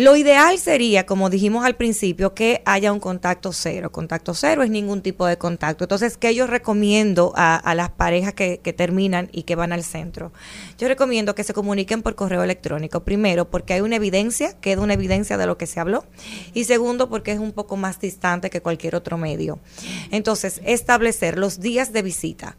lo ideal sería, como dijimos al principio, que haya un contacto cero. Contacto cero es ningún tipo de contacto. Entonces, ¿qué yo recomiendo a, a las parejas que, terminan y que van al centro? Yo recomiendo que se comuniquen por correo electrónico. Primero, porque hay una evidencia, queda una evidencia de lo que se habló. Y segundo, porque es un poco más distante que cualquier otro medio. Entonces, establecer los días de visita.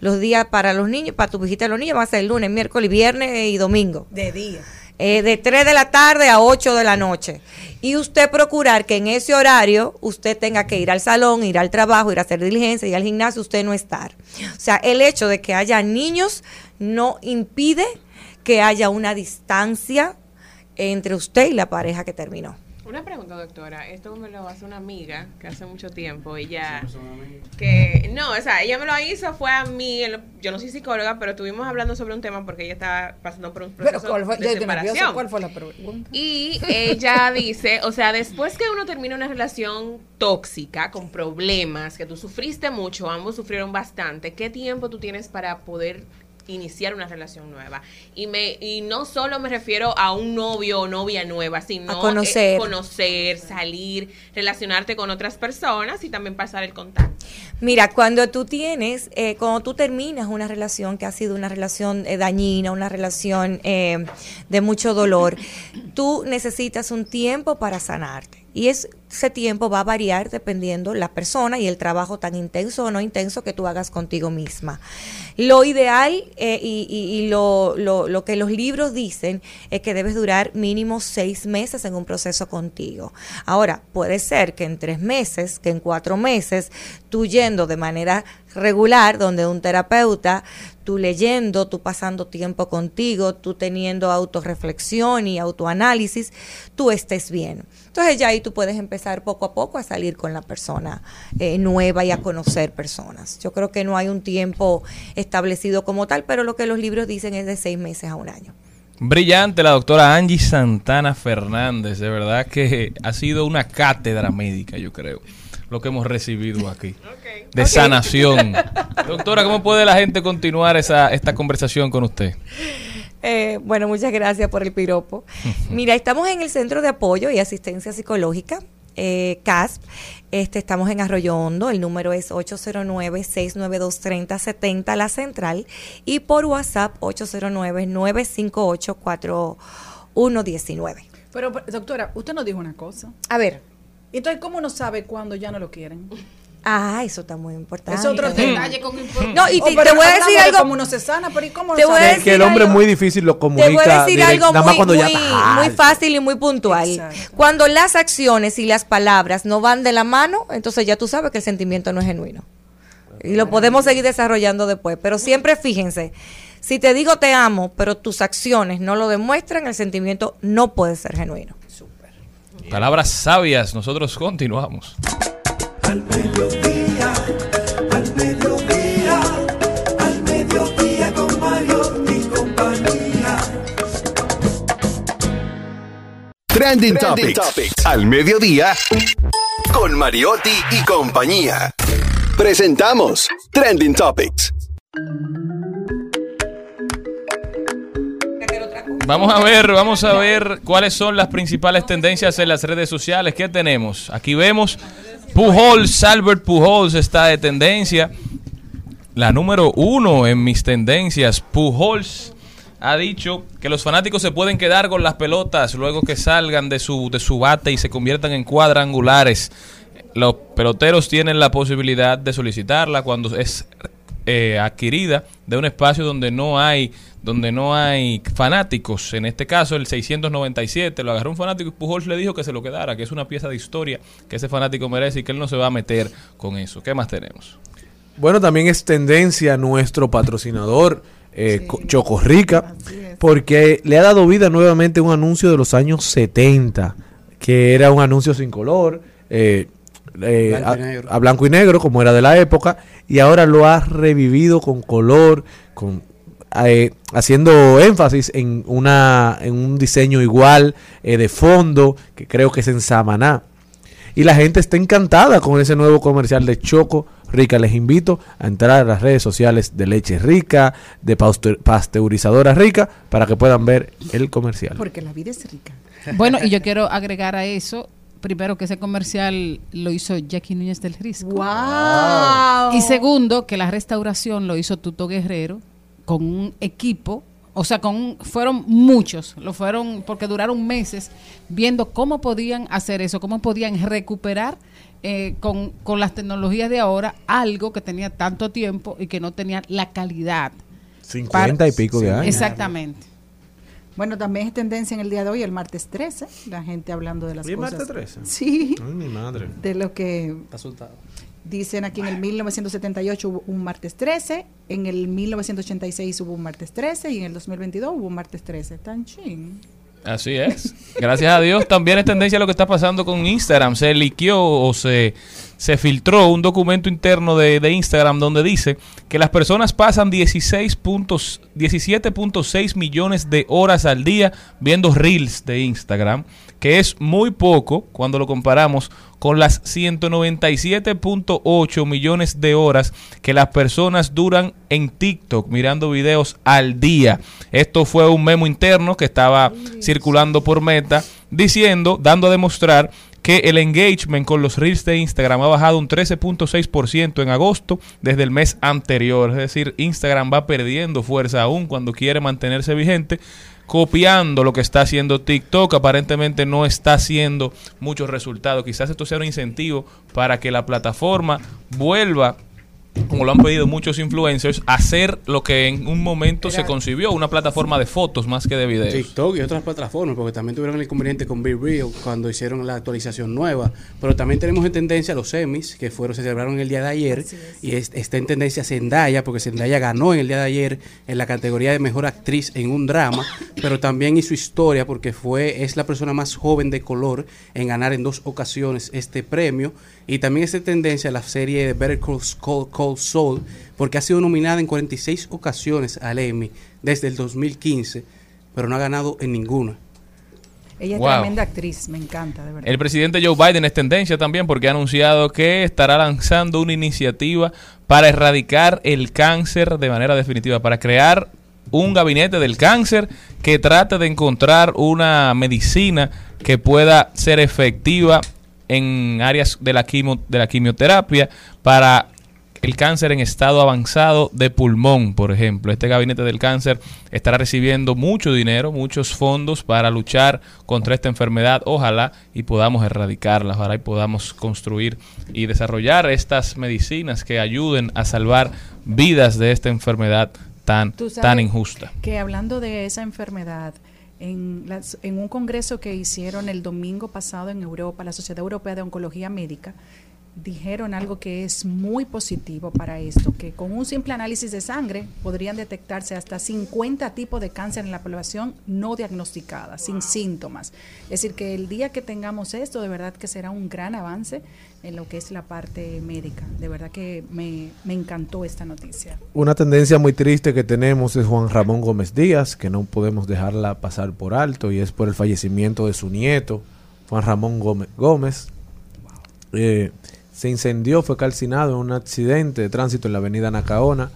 Los días para los niños, para tu visita de los niños, va a ser el lunes, miércoles, viernes y domingo De día. Eh, de 3 de la tarde a 8 de la noche. Y usted procurar que en ese horario usted tenga que ir al salón, ir al trabajo, ir a hacer diligencia, ir al gimnasio, usted no estar. O sea, el hecho de que haya niños no impide que haya una distancia entre usted y la pareja que terminó. Una pregunta, doctora. Esto me lo hace una amiga que hace mucho tiempo. Ella. Que. No, o sea, ella me lo hizo, fue a mí. Yo no soy psicóloga, pero estuvimos hablando sobre un tema porque ella estaba pasando por un Pero proceso ¿cuál fue, de separación. ¿Cuál fue la pregunta? Y ella dice, o sea, después que uno termina una relación tóxica, con problemas, que tú sufriste mucho, ambos sufrieron bastante, ¿qué tiempo tú tienes para poder iniciar una relación nueva? Y me y no solo me refiero a un novio o novia nueva, sino A conocer. eh, conocer, salir, relacionarte con otras personas y también pasar el contacto. Mira, cuando tú tienes, eh, cuando tú terminas una relación que ha sido una relación eh, dañina, una relación de mucho dolor, tú necesitas un tiempo para sanarte. Y es- ese tiempo va a variar dependiendo la persona y el trabajo tan intenso o no intenso que tú hagas contigo misma. Lo ideal eh, y, lo, lo- lo que los libros dicen es que debes durar mínimo seis meses en un proceso contigo. Ahora, puede ser que en tres meses, que en cuatro meses, tú yendo de manera regular, donde un terapeuta, tú leyendo, tú pasando tiempo contigo, tú teniendo autorreflexión y autoanálisis, tú estés bien. Entonces ya ahí tú puedes empezar poco a poco a salir con la persona eh, nueva y a conocer personas. Yo creo que no hay un tiempo establecido como tal, pero lo que los libros dicen es de seis meses a un año. Brillante la doctora Angie Santana Fernández. De verdad que ha sido una cátedra médica, yo creo, lo que hemos recibido aquí. De sanación. Doctora, ¿cómo puede la gente continuar esa, esta conversación con usted? Eh, bueno, muchas gracias por el piropo. Mira, estamos en el Centro de Apoyo y Asistencia Psicológica, eh, CASP. Este, estamos en Arroyo Hondo, el número es 809-692-3070, la central, y por WhatsApp 809-958-4119. Pero, pero, doctora, usted nos dijo una cosa. A ver. Entonces, ¿cómo uno sabe cuándo ya no lo quieren? Ah, eso está muy importante. Es otro tema. No, y Oh, te, pero te voy a decir de algo. cómo uno se sana, pero ¿y cómo Te voy a decir que el hombre algo- muy difícil lo Te comunica voy a decir direct- algo nada más muy, cuando ya muy- está muy fácil y muy puntual. Cuando las acciones y las palabras no van de la mano, entonces ya tú sabes que el sentimiento no es genuino. Y lo podemos seguir desarrollando después. Pero siempre fíjense, si te digo te amo, pero tus acciones no lo demuestran, el sentimiento no puede ser genuino. Palabras sabias, nosotros continuamos. Al mediodía, al mediodía, al mediodía con Mario y compañía. Trending, Topics. Al mediodía. Con Mariotti y compañía. Presentamos Trending Topics. Vamos a ver, vamos a ver cuáles son las principales tendencias en las redes sociales. ¿Qué tenemos? Aquí vemos Pujols, Albert Pujols está de tendencia. La número uno en mis tendencias, Pujols ha dicho que los fanáticos se pueden quedar con las pelotas luego que salgan de su, de su bate y se conviertan en cuadrangulares. Los peloteros tienen la posibilidad de solicitarla cuando es eh, adquirida de un espacio donde no hay donde no hay fanáticos. En este caso, el 697 lo agarró un fanático y Pujols le dijo que se lo quedara, que es una pieza de historia que ese fanático merece y que él no se va a meter con eso. ¿Qué más tenemos? Bueno, también es tendencia nuestro patrocinador, eh, Co- Choco Rica, porque le ha dado vida nuevamente un anuncio de los años 70, que era un anuncio sin color, eh, eh, Blanco a, blanco y negro, como era de la época, y ahora lo ha revivido con color, con eh, haciendo énfasis en una en un diseño igual eh, de fondo, que creo que es en Samaná. Y la gente está encantada con ese nuevo comercial de Choco Rica. Les invito a entrar a las redes sociales de Leche Rica, de Pasteurizadora Rica, para que puedan ver el comercial. Porque la vida es rica. Bueno, y yo quiero agregar a eso, primero que ese comercial lo hizo Jackie Núñez del Risco. ¡Wow! Y segundo, que la restauración lo hizo Tuto Guerrero con un equipo, o sea, con un- fueron muchos, lo fueron porque duraron meses viendo cómo podían hacer eso, cómo podían recuperar eh, con, con las tecnologías de ahora algo que tenía tanto tiempo y que no tenía la calidad. 50 y pico de años. Exactamente. Bueno, también es tendencia en el día de hoy, el martes 13, la gente hablando de las ¿Hoy es cosas. martes 13? Sí. Ay, mi madre. De lo que dicen aquí en el 1978 hubo un martes 13, en el 1986 hubo un martes 13 y en el 2022 hubo un martes 13. Tan ching. Así es. Gracias a Dios. También es tendencia lo que está pasando con Instagram. Se liqueó o se, se filtró un documento interno de, de Instagram donde dice que las personas pasan 16 puntos, 17.6 millones de horas al día viendo reels de Instagram, que es muy poco cuando lo comparamos con las 197.8 millones de horas que las personas duran en TikTok mirando videos al día. Esto fue un memo interno que estaba circulando por Meta diciendo, dando a demostrar que el engagement con los reels de Instagram ha bajado un 13.6% en agosto desde el mes anterior. Es decir, Instagram va perdiendo fuerza aún cuando quiere mantenerse vigente copiando lo que está haciendo TikTok. Aparentemente no está haciendo muchos resultados. Quizás esto sea un incentivo para que la plataforma vuelva, como lo han pedido muchos influencers, hacer lo que en un momento se concibió, una plataforma de fotos más que de videos. TikTok y otras plataformas, porque también tuvieron el inconveniente con Be Real cuando hicieron la actualización nueva. Pero también tenemos en tendencia los semis, que fueron, se celebraron el día de ayer. Y es- está en tendencia Zendaya, porque Zendaya ganó en el día de ayer en la categoría de mejor actriz en un drama. Pero también hizo historia, porque fue es la persona más joven de color en ganar en dos ocasiones este premio. Y también está en tendencia la serie de Better Call Saul- Call Saul, porque ha sido nominada en 46 ocasiones al Emmy desde el 2015 pero no ha ganado en ninguna. Ella es Wow. tremenda actriz, me encanta, de verdad. El presidente Joe Biden es tendencia también porque ha anunciado que estará lanzando una iniciativa para erradicar el cáncer de manera definitiva, para crear un gabinete del cáncer que trate de encontrar una medicina que pueda ser efectiva en áreas de la, quimo- de la quimioterapia para el cáncer en estado avanzado de pulmón, por ejemplo. Este gabinete del cáncer estará recibiendo mucho dinero, muchos fondos para luchar contra esta enfermedad. Ojalá y podamos erradicarla, ojalá y podamos construir y desarrollar estas medicinas que ayuden a salvar vidas de esta enfermedad tan, tan injusta. Que hablando de esa enfermedad, en, las- en un congreso que hicieron el domingo pasado en Europa, la Sociedad Europea de Oncología Médica, dijeron algo que es muy positivo para esto, que con un simple análisis de sangre podrían detectarse hasta 50 tipos de cáncer en la población no diagnosticada, sin síntomas. Es decir, que el día que tengamos esto, de verdad que será un gran avance en lo que es la parte médica. De verdad que me, me encantó esta noticia. Una tendencia muy triste que tenemos es Juan Ramón Gómez Díaz, que no podemos dejarla pasar por alto, y es por el fallecimiento de su nieto, Juan Ramón Gómez. Gómez. Eh, se incendió, fue calcinado en un accidente de tránsito en la avenida Nacaona,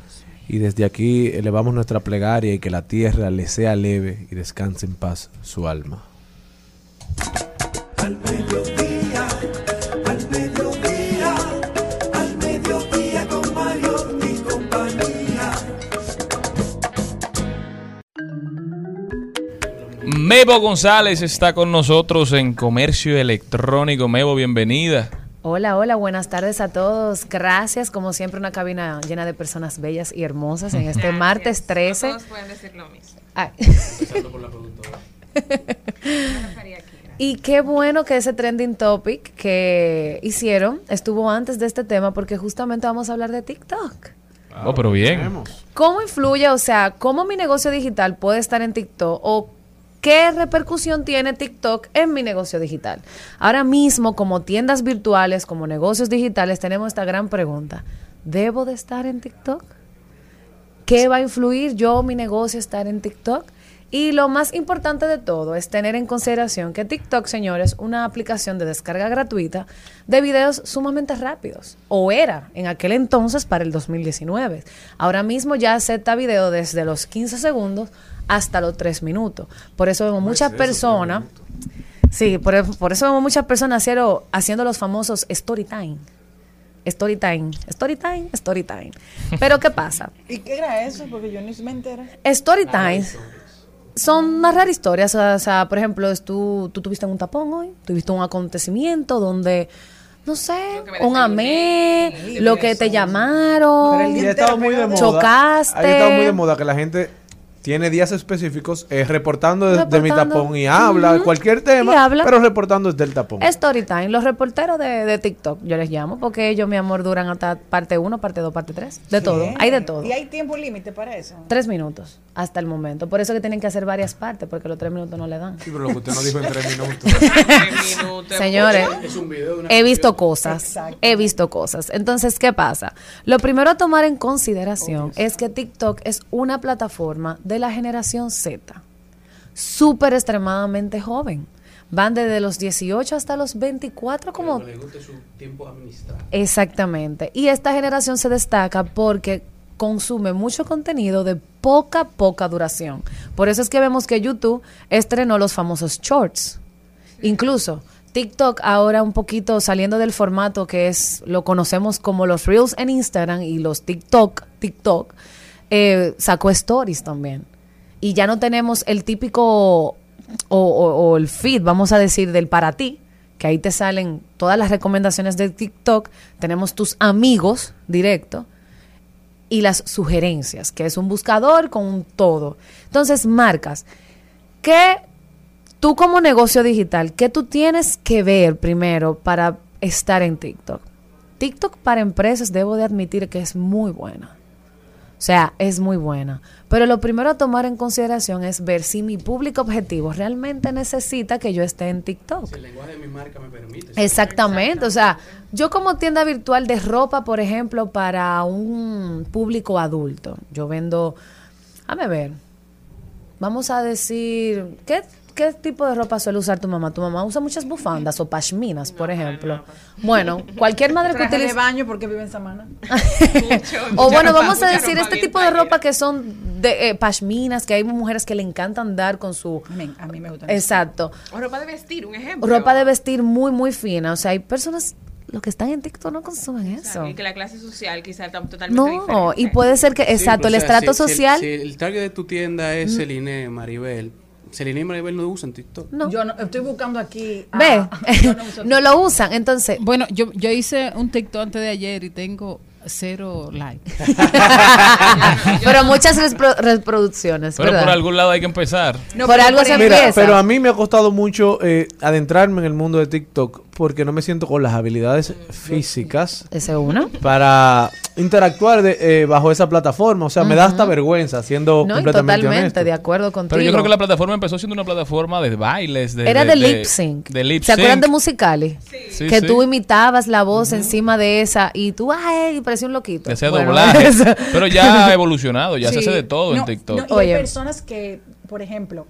y desde aquí elevamos nuestra plegaria y que la tierra le sea leve y descanse en paz su alma. Al Mebo González está con nosotros en Comercio Electrónico. Mebo, bienvenida. Hola, hola, buenas tardes a todos. Gracias, como siempre, una cabina llena de personas bellas y hermosas en este martes 13. Todos pueden decir lo mismo. Ay. Y qué bueno que ese trending topic que hicieron estuvo antes de este tema porque justamente vamos a hablar de TikTok. Oh, pero bien. ¿Cómo influye, o sea, cómo mi negocio digital puede estar en TikTok o qué repercusión tiene TikTok en mi negocio digital? Ahora mismo, como tiendas virtuales, como negocios digitales, tenemos esta gran pregunta. ¿Debo de estar en TikTok? ¿Qué va a influir yo, mi negocio, estar en TikTok? Y lo más importante de todo es tener en consideración que TikTok, señores, es una aplicación de descarga gratuita de videos sumamente rápidos. O era en aquel entonces para el 2019. Ahora mismo ya acepta video desde los 15 segundos hasta los 3 minutos. Por eso vemos muchas personas... Sí, por, por eso vemos muchas personas haciendo, haciendo los famosos story time. Story time, story time, story time. Pero ¿qué pasa? ¿Y qué era eso? Porque yo ni me enteré. Story times son narrar historias. O sea, por ejemplo, es tú, tú tuviste un tapón hoy, tuviste un acontecimiento donde, no sé, un amé, lo que te llamaron, Y ha estado muy de moda. chocaste. Ha estado muy de moda que la gente tiene días específicos eh, reportando de, de mi Reportando. tapón y habla de cualquier tema, habla. pero reportando desde el tapón. Story time, los reporteros de, de TikTok, yo les llamo, porque ellos, mi amor, duran hasta parte 1, parte 2, parte 3. De todo, hay de todo. ¿Y hay tiempo límite para eso? Tres minutos hasta el momento. Por eso que tienen que hacer varias partes, porque los tres minutos no le dan. Sí, pero lo que usted no dijo en tres minutos. Señores, he visto cosas. He visto cosas. Entonces, ¿qué pasa? Lo primero a tomar en consideración es que TikTok es una plataforma de la generación Z. Súper extremadamente joven. Van desde los 18 hasta los 24 como... le guste su tiempo administrado. Exactamente. Y esta generación se destaca porque consume mucho contenido de poca, poca duración. Por eso es que vemos que YouTube estrenó los famosos shorts. Incluso TikTok ahora un poquito saliendo del formato que es lo conocemos como los Reels en Instagram y los TikTok, TikTok, eh, sacó stories también. Y ya no tenemos el típico o, el feed, vamos a decir, del para ti, que ahí te salen todas las recomendaciones de TikTok, tenemos tus amigos directo y las sugerencias, que es un buscador con un todo. Entonces, marcas, ¿qué tú como negocio digital, qué tú tienes que ver primero para estar en TikTok? TikTok para empresas debo de admitir que es muy buena. O sea, es muy buena. Pero lo primero a tomar en consideración es ver si mi público objetivo realmente necesita que yo esté en TikTok. El lenguaje de mi marca me permite. Exactamente, o sea, yo como tienda virtual de ropa, por ejemplo, para un público adulto, yo vendo, déjame ver, vamos a decir, ¿qué, ¿qué tipo de ropa suele usar tu mamá? Tu mamá usa muchas bufandas o pashminas, por ejemplo. Bueno, cualquier madre que Traje de utilice... baño porque vive en Samana. O bueno, vamos a decir este tipo de ropa que son de eh, pashminas, que hay mujeres que le encanta andar con su... A mí me gusta. Exacto. O ropa de vestir, un ejemplo. Ropa de vestir muy, muy fina. O sea, hay personas, los que están en TikTok no consumen eso. Y que la clase social quizás está totalmente diferente. No, y puede ser que, exacto, el o sea, estrato si- si el- social... Si el, target de tu tienda es Mm. Celine, Maribel. Celine y Maribel no usan TikTok. No. Yo no, estoy buscando aquí. Ve, ah, no lo usan. Entonces, Bueno, yo, yo hice un TikTok antes de ayer y tengo cero likes. pero muchas repro- reproducciones, Pero ¿verdad? por algún lado hay que empezar. por algo se Mira, empieza. pero a mí me ha costado mucho eh, adentrarme en el mundo de TikTok porque no me siento con las habilidades físicas. ¿Ese es uno? Para interactuar de- eh, bajo esa plataforma. O sea, me da hasta vergüenza siendo no, completamente totalmente honesto. de acuerdo contigo. Pero yo creo que la plataforma empezó siendo una plataforma de bailes. De, Era de, lip sync. De lip ¿Se acuerdan de Musicali? Sí, que sí. tú imitabas la voz encima de esa y tú, ay, un loquito. Ese Bueno, doblaje. Pero ya ha evolucionado, ya se Sí. hace de todo No, en TikTok. no, y hay personas que, por ejemplo,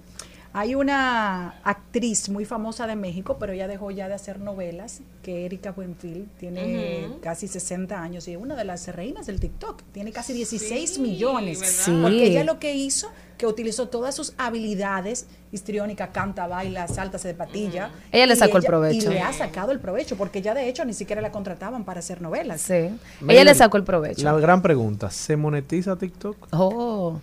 hay una actriz muy famosa de México, pero ella dejó ya de hacer novelas, que Erika Buenfil, tiene casi 60 años y es una de las reinas del TikTok, tiene casi 16 millones. Sí. Porque ella lo que hizo, que utilizó todas sus habilidades, histriónica, canta, baila, salta, se de patilla. Ella le sacó el provecho. Y le ha sacado el provecho, porque ya de hecho ni siquiera la contrataban para hacer novelas. Sí. Miren, Ella le sacó el provecho. La gran pregunta, ¿se monetiza TikTok? Oh.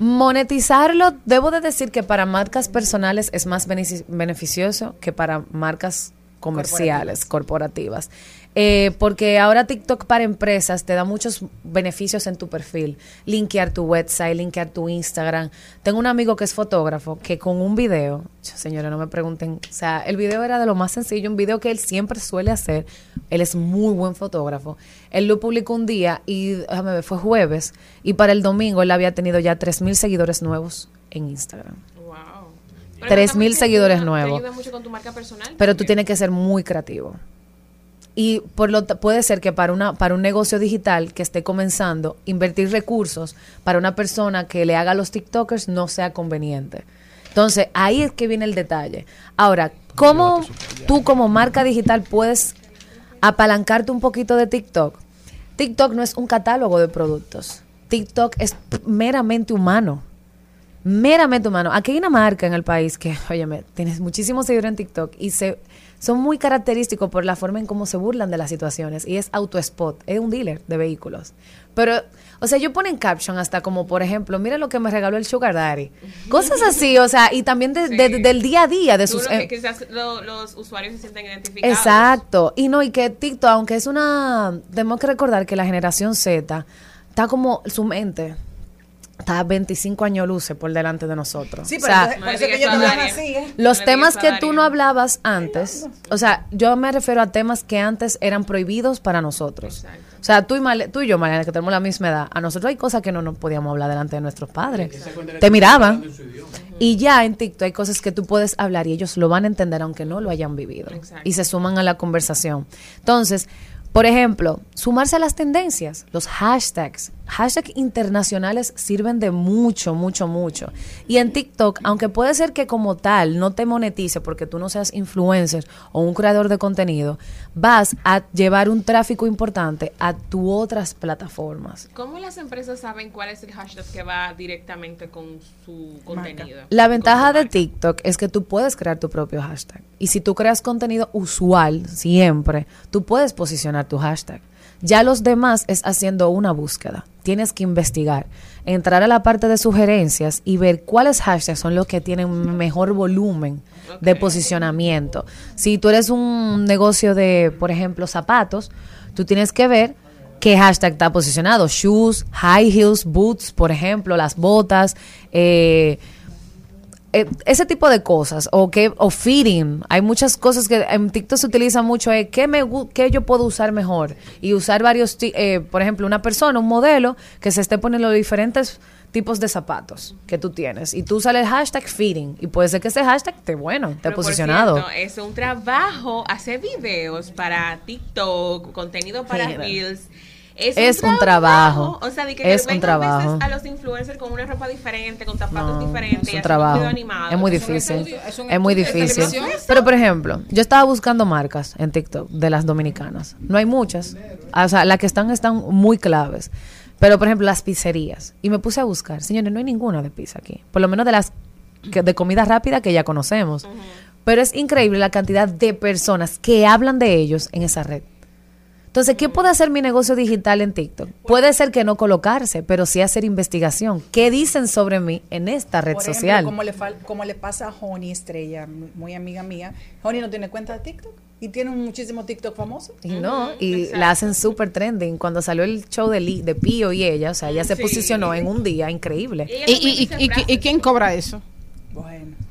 Monetizarlo, debo de decir que para marcas personales es más benefici- beneficioso que para marcas comerciales, corporativas. Eh, porque ahora TikTok para empresas te da muchos beneficios en tu perfil. Linkear tu website, linkear tu Instagram. Tengo un amigo que es fotógrafo que con un video, señores, no me pregunten, o sea, el video era de lo más sencillo, un video que él siempre suele hacer. Él es muy buen fotógrafo. Él lo publicó un día y, déjame ver, fue jueves. Y para el domingo él había tenido ya 3.000 seguidores nuevos en Instagram. Wow. 3.000 seguidores nuevos. Pero tú tienes que ser muy creativo. Y por lo puede ser que para una para un negocio digital que esté comenzando, invertir recursos para una persona que le haga a los TikTokers no sea conveniente. Entonces, ahí es que viene el detalle. Ahora, ¿cómo tú como marca digital puedes apalancarte un poquito de TikTok? TikTok no es un catálogo de productos. TikTok es meramente humano meramente humano. Aquí hay una marca en el país que, óyeme, tienes muchísimos seguidores en TikTok y se son muy característicos por la forma en cómo se burlan de las situaciones y es AutoSpot, es un dealer de vehículos. Pero, o sea, yo ponen caption hasta como, por ejemplo, mira lo que me regaló el Sugar Daddy. Cosas así, o sea, y también de- de- del día a día de Tú sus... lo que eh, quizás lo- los usuarios se sienten identificados. Exacto. Y no, y que TikTok, aunque es una. Tenemos que recordar que la generación Z está como su mente. Está 25 años luces por delante de nosotros. Sí, O pero sea, entonces- por eso que ellos no hablan así, ¿eh? los temas que tú no hablabas antes, o sea, yo me refiero a temas que antes eran prohibidos para nosotros. O sea, tú y, tú y yo, Mariana, que tenemos la misma edad, a nosotros hay cosas que no nos podíamos hablar delante de nuestros padres. Te miraban. Y ya en TikTok hay cosas que tú puedes hablar y ellos lo van a entender aunque no lo hayan vivido. Y se suman a la conversación. Entonces, por ejemplo, sumarse a las tendencias, los hashtags. Hashtags internacionales sirven de mucho, mucho, mucho. Y en TikTok, aunque puede ser que como tal no te monetice porque tú no seas influencer o un creador de contenido, vas a llevar un tráfico importante a tus otras plataformas. ¿Cómo las empresas saben cuál es el hashtag que va directamente con su contenido? La ventaja de TikTok es que tú puedes crear tu propio hashtag. Y si tú creas contenido usual siempre, tú puedes posicionar tu hashtag. Ya los demás es haciendo una búsqueda. Tienes que investigar, entrar a la parte de sugerencias y ver cuáles hashtags son los que tienen mejor volumen de posicionamiento. Si tú eres un negocio de, por ejemplo, zapatos, tú tienes que ver qué hashtag está posicionado. Shoes, high heels, boots, por ejemplo, las botas, eh, eh, ese tipo de cosas o que o fitting hay muchas cosas que en TikTok se utiliza mucho eh, ¿qué, me, qué yo puedo usar mejor y usar varios eh, por ejemplo una persona un modelo que se esté poniendo diferentes tipos de zapatos que tú tienes y tú usas el hashtag fitting y puede ser que ese hashtag esté bueno esté por posicionado cierto, es un trabajo hacer videos para TikTok, contenido para. Reels. Es un trabajo. O sea, de que Es un trabajo. a veces a los influencers con una ropa diferente, con zapatos No, diferentes. es un trabajo. animado. Es muy Es difícil. estudio, es un Es muy difícil. Pero, por ejemplo, yo estaba buscando marcas en TikTok de las dominicanas. No hay muchas. O sea, las que están están muy claves. Pero, por ejemplo, las pizzerías. Y me puse a buscar. Señores, no hay ninguna de pizza aquí. Por lo menos de las que- de comida rápida que ya conocemos. Pero es increíble la cantidad de personas que hablan de ellos en esa red. Entonces, ¿qué puede hacer mi negocio digital en TikTok? Puede ser que no colocarse, pero sí hacer investigación. ¿Qué dicen sobre mí en esta red Por ejemplo, social? como le, fal- como le pasa a Honey Estrella, muy amiga mía. Honey no tiene cuenta de TikTok y tiene muchísimo TikTok famoso. Y no, y la hacen súper trending. Cuando salió el show de, de Pío y ella, o sea, ella se Sí. posicionó en un día increíble. ¿Y, y, y, y- y quién cobra eso?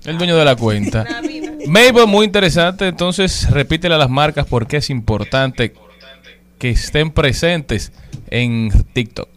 El dueño de la cuenta. Mabel, muy interesante. Entonces, repítele a las marcas por qué es importante que estén presentes en TikTok.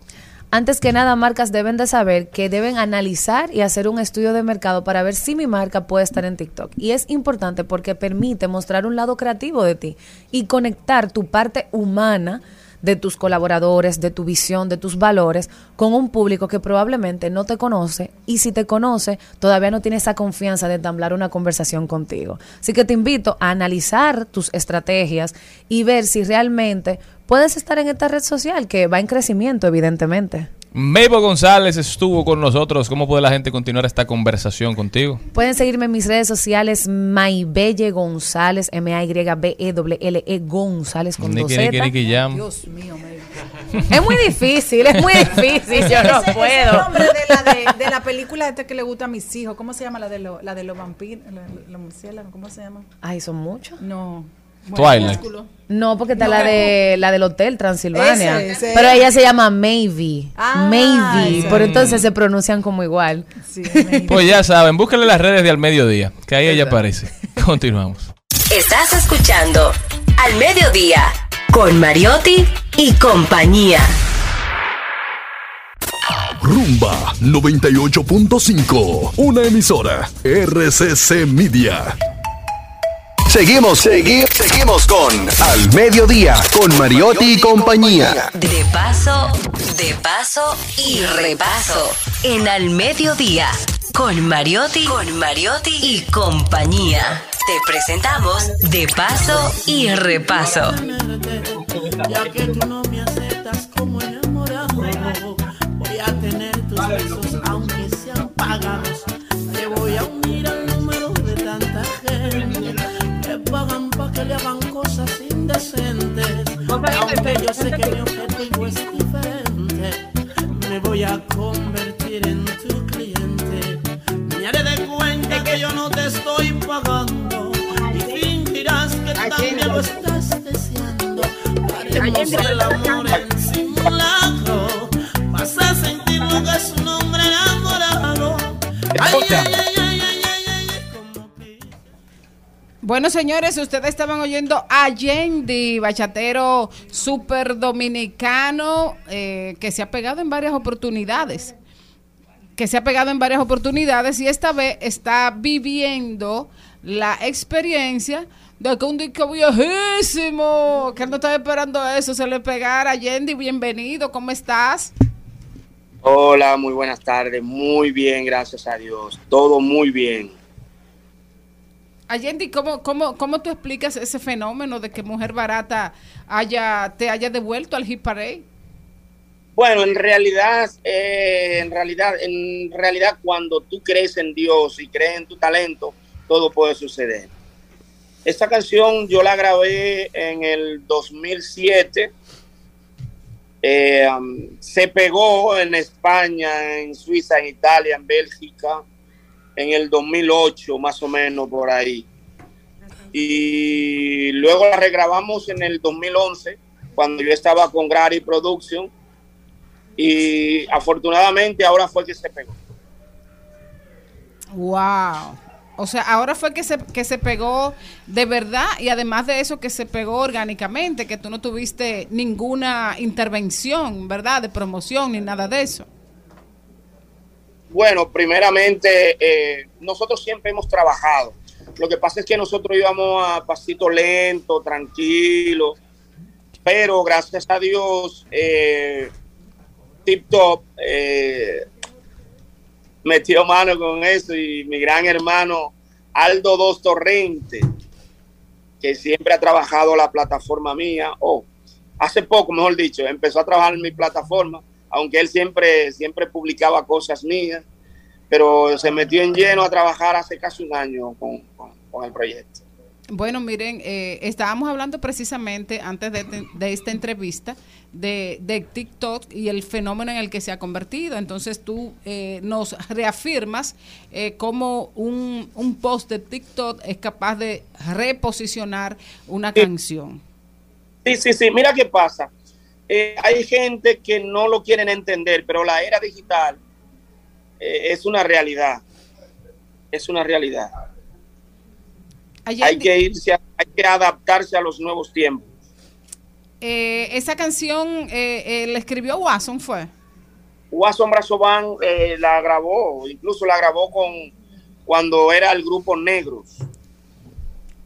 Antes que nada, marcas deben de saber que deben analizar y hacer un estudio de mercado para ver si mi marca puede estar en TikTok. Y es importante porque permite mostrar un lado creativo de ti y conectar tu parte humana de tus colaboradores, de tu visión, de tus valores, con un público que probablemente no te conoce y si te conoce, todavía no tiene esa confianza de entablar una conversación contigo. Así que te invito a analizar tus estrategias y ver si realmente puedes estar en esta red social que va en crecimiento, evidentemente. Mabel González estuvo con nosotros. ¿Cómo puede la gente continuar esta conversación contigo? Pueden seguirme en mis redes sociales, Maybelle González, M-A-Y-B-E-L-L-E E González con dos Niki, Niki, Z. Niki Jam. Dios mío, Mabel. Es muy difícil, es muy difícil, yo no Ese- ese puedo. nombre de la, de, de la película esta que le gusta a mis hijos, ¿cómo se llama la de, lo- la de los vampiros, la- los murciélagos? ¿Cómo se llama? Ay, son muchos. No. Twilight. No, porque está No. la de la del Hotel Transilvania. Ese, ese. Pero ella se llama Maybe. Ah, Maybe. Por entonces se pronuncian como igual. Pues ya saben, búsquenle las redes de Al Mediodía, que ahí ella aparece. Continuamos. Estás escuchando Al Mediodía con Mariotti y compañía. Rumba 98.5, una emisora RCC Media. Seguimos, seguimos, seguimos con Al Mediodía, con Mariotti y compañía. De paso, de paso y repaso. En Al Mediodía con Mariotti, con Mariotti y compañía. Te presentamos De paso y repaso. Ya que tú no me aceptas como enamorado, voy a tener tus besos aunque sean pagados. Te voy a unir al indecentes. Aunque yo sé que mi objetivo es diferente, me voy a convertir en tu cliente. Me haré de cuenta que yo no te estoy pagando y fingirás que también lo estás deseando. Haremos el amor en simulacro. Vas a sentir lo que es un hombre enamorado. Ay, ay, ay, Bueno, señores, ustedes estaban oyendo a Yendi, bachatero super dominicano, eh, que se ha pegado en varias oportunidades. Que se ha pegado en varias oportunidades y esta vez está viviendo la experiencia de que un disco viejísimo, que no estaba esperando eso, se le pegara. Yendi, bienvenido, ¿cómo estás? Hola, muy buenas tardes. Muy bien, gracias a Dios. Todo muy bien. Allende, ¿cómo, cómo, ¿cómo tú explicas ese fenómeno de que Mujer Barata haya, te haya devuelto al Hit Parade? Bueno, en realidad, eh, en realidad, en realidad, cuando tú crees en Dios y crees en tu talento, todo puede suceder. Esta canción yo la grabé en el 2007. Eh, um, se pegó en España, en Suiza, en Italia, en Bélgica, en el 2008, más o menos por ahí. Y luego la regrabamos en el 2011, cuando yo estaba con Grari Production. Y afortunadamente ahora fue que se pegó. Wow. O sea, ahora fue que se, que se pegó de verdad y además de eso que se pegó orgánicamente, que tú no tuviste ninguna intervención, ¿verdad? De promoción ni nada de eso. Bueno, primeramente, eh, nosotros siempre hemos trabajado. Lo que pasa es que nosotros íbamos a pasito lento, tranquilo. pero gracias a Dios, eh, Tip Top eh, metió mano con eso y mi gran hermano Aldo Dos Torrente, que siempre ha trabajado la plataforma mía, o hace poco, mejor dicho, empezó a trabajar en mi plataforma, aunque él siempre, siempre publicaba cosas mías, pero se metió en lleno a trabajar hace casi un año con, con- con el proyecto. Bueno, miren, eh, estábamos hablando precisamente antes de, de esta entrevista de, de TikTok y el fenómeno en el que se ha convertido. Entonces tú eh, nos reafirmas eh, cómo un, un post de TikTok es capaz de reposicionar una canción. Sí, sí, sí. Mira qué pasa. Eh, hay gente que no lo quieren entender, pero la era digital eh, es una realidad. Es una realidad. Hay que irse, a- hay que adaptarse a los nuevos tiempos. Eh, esa canción eh, la escribió Watson, ¿fue? Watson Brazovan eh, la grabó, incluso la grabó con cuando era el grupo Negros.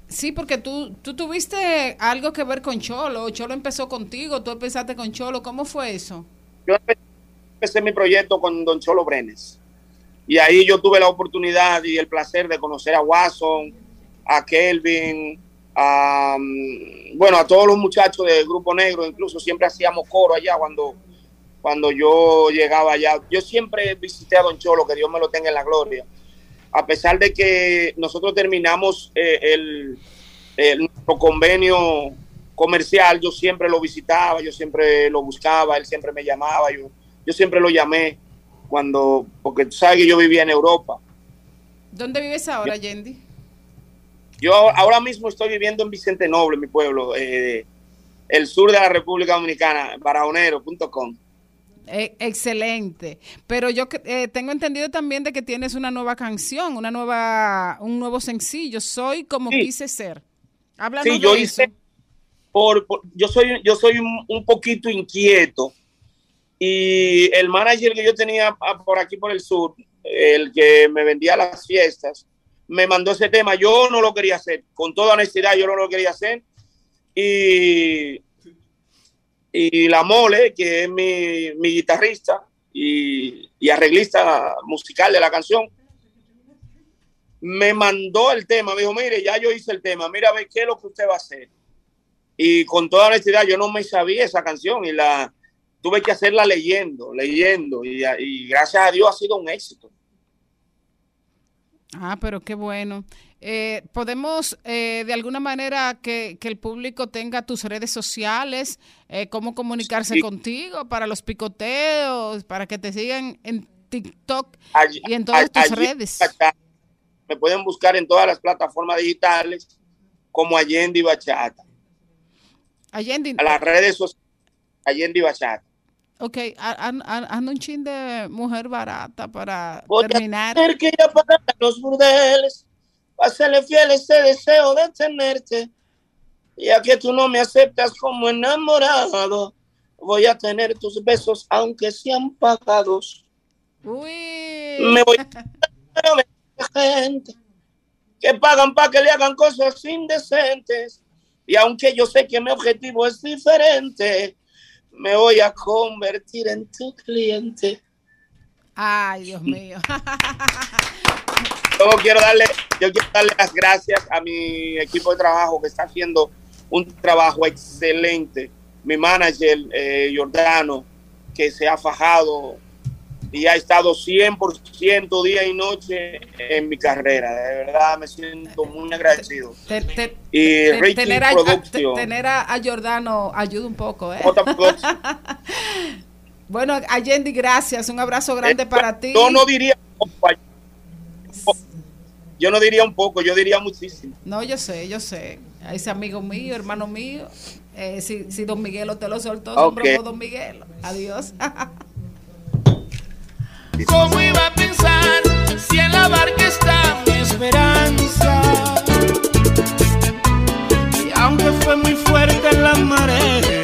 Sí, porque tú, tú tuviste algo que ver con Cholo. Cholo empezó contigo, tú empezaste con Cholo. ¿Cómo fue eso? Yo empe- empecé mi proyecto con Don Cholo Brenes. Y ahí yo tuve la oportunidad y el placer de conocer a Watson, a Kelvin, a, mm, bueno, a todos los muchachos del Grupo Negro. Incluso siempre hacíamos coro allá cuando, cuando yo llegaba allá. Yo siempre visité a Don Cholo, que Dios me lo tenga en la gloria. A pesar de que nosotros terminamos eh, el, el- nuestro convenio comercial, yo siempre lo visitaba, yo siempre lo buscaba, él siempre me llamaba, yo, yo siempre lo llamé cuando, porque tú sabes que yo vivía en Europa. ¿Dónde vives ahora, Yendi? Yo ahora mismo estoy viviendo en Vicente Noble, mi pueblo, eh, el sur de la República Dominicana, baraonero.com. Eh, excelente. Pero yo eh, tengo entendido también de que tienes una nueva canción, una nueva, un nuevo sencillo. Soy como Sí. quise ser. Háblanos Sí, yo de eso. hice, por, por- yo soy, yo soy un, un poquito inquieto y el manager que yo tenía ah, por aquí por el sur, el que me vendía las fiestas, me mandó ese tema. Yo no lo quería hacer, con toda honestidad, yo no lo quería hacer. Y, y la mole, que es mi, mi guitarrista y, arreglista musical de la canción, me mandó el tema, me dijo, mire, ya yo hice el tema, mira a ver qué es lo que usted va a hacer. Y con toda honestidad, yo no me sabía esa canción y la tuve que hacerla leyendo, leyendo, y gracias a Dios ha sido un éxito. Ah, pero qué bueno. Eh, Podemos, eh, de alguna manera, que, que el público tenga tus redes sociales, eh, cómo comunicarse Sí. contigo para los picoteos, para que te sigan en TikTok Allí- y en todas tus redes. Me pueden buscar en todas las plataformas digitales como Allende y Bachata. Allende, A las redes sociales, Allende y Bachata. ok, anda un chin de mujer barata para Voy terminar. a tener que ir a pagar a los burdeles, para serle fiel ese deseo de tenerte. Ya que tú no me aceptas como enamorado, voy a tener tus besos aunque sean pagados. Me voy a gente que pagan para que le hagan cosas indecentes. Y aunque yo sé que mi objetivo es diferente, me voy a convertir en tu cliente. Ay, Dios mío. Yo quiero darle, yo quiero darle las gracias a mi equipo de trabajo que está haciendo un trabajo excelente. Mi manager, eh, Jordano, que se ha fajado y ha estado 100% día y noche en mi carrera. De verdad me siento muy agradecido. Te- te- Y te- tener, a, tener a, a Giordano ayuda un poco, ¿eh? Bueno, Allende, gracias. Un abrazo grande para ti. Eh, Yo no diría un poco, yo no diría un poco, yo diría muchísimo. No, yo sé, yo sé. A ese amigo mío, hermano mío. Eh, si, si Don Miguelo te lo soltó, Ok. nombró Don Miguelo. Adiós. ¿Cómo iba a pensar si en la barca está mi esperanza? Y aunque fue muy fuerte la marea,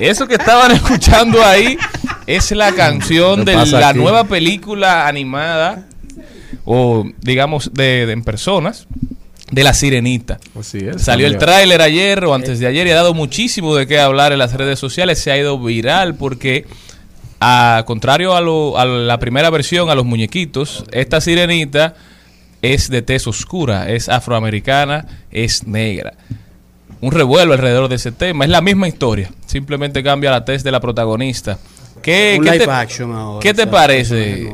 Eso que estaban escuchando ahí es la canción ¿Qué de la aquí? nueva película animada, o digamos, de, de- en personas, de La Sirenita. Así es. Salió el tráiler ayer o antes de ayer y ha dado muchísimo de qué hablar en las redes sociales. Se ha ido viral porque, a contrario a, lo- a la primera versión, a los muñequitos, esta sirenita es de tez oscura, es afroamericana, es negra. Un revuelo alrededor de ese tema. Es la misma historia, simplemente cambia la tez de la protagonista. ¿Qué, Un qué live te, action ahora, ¿qué te o sea, parece.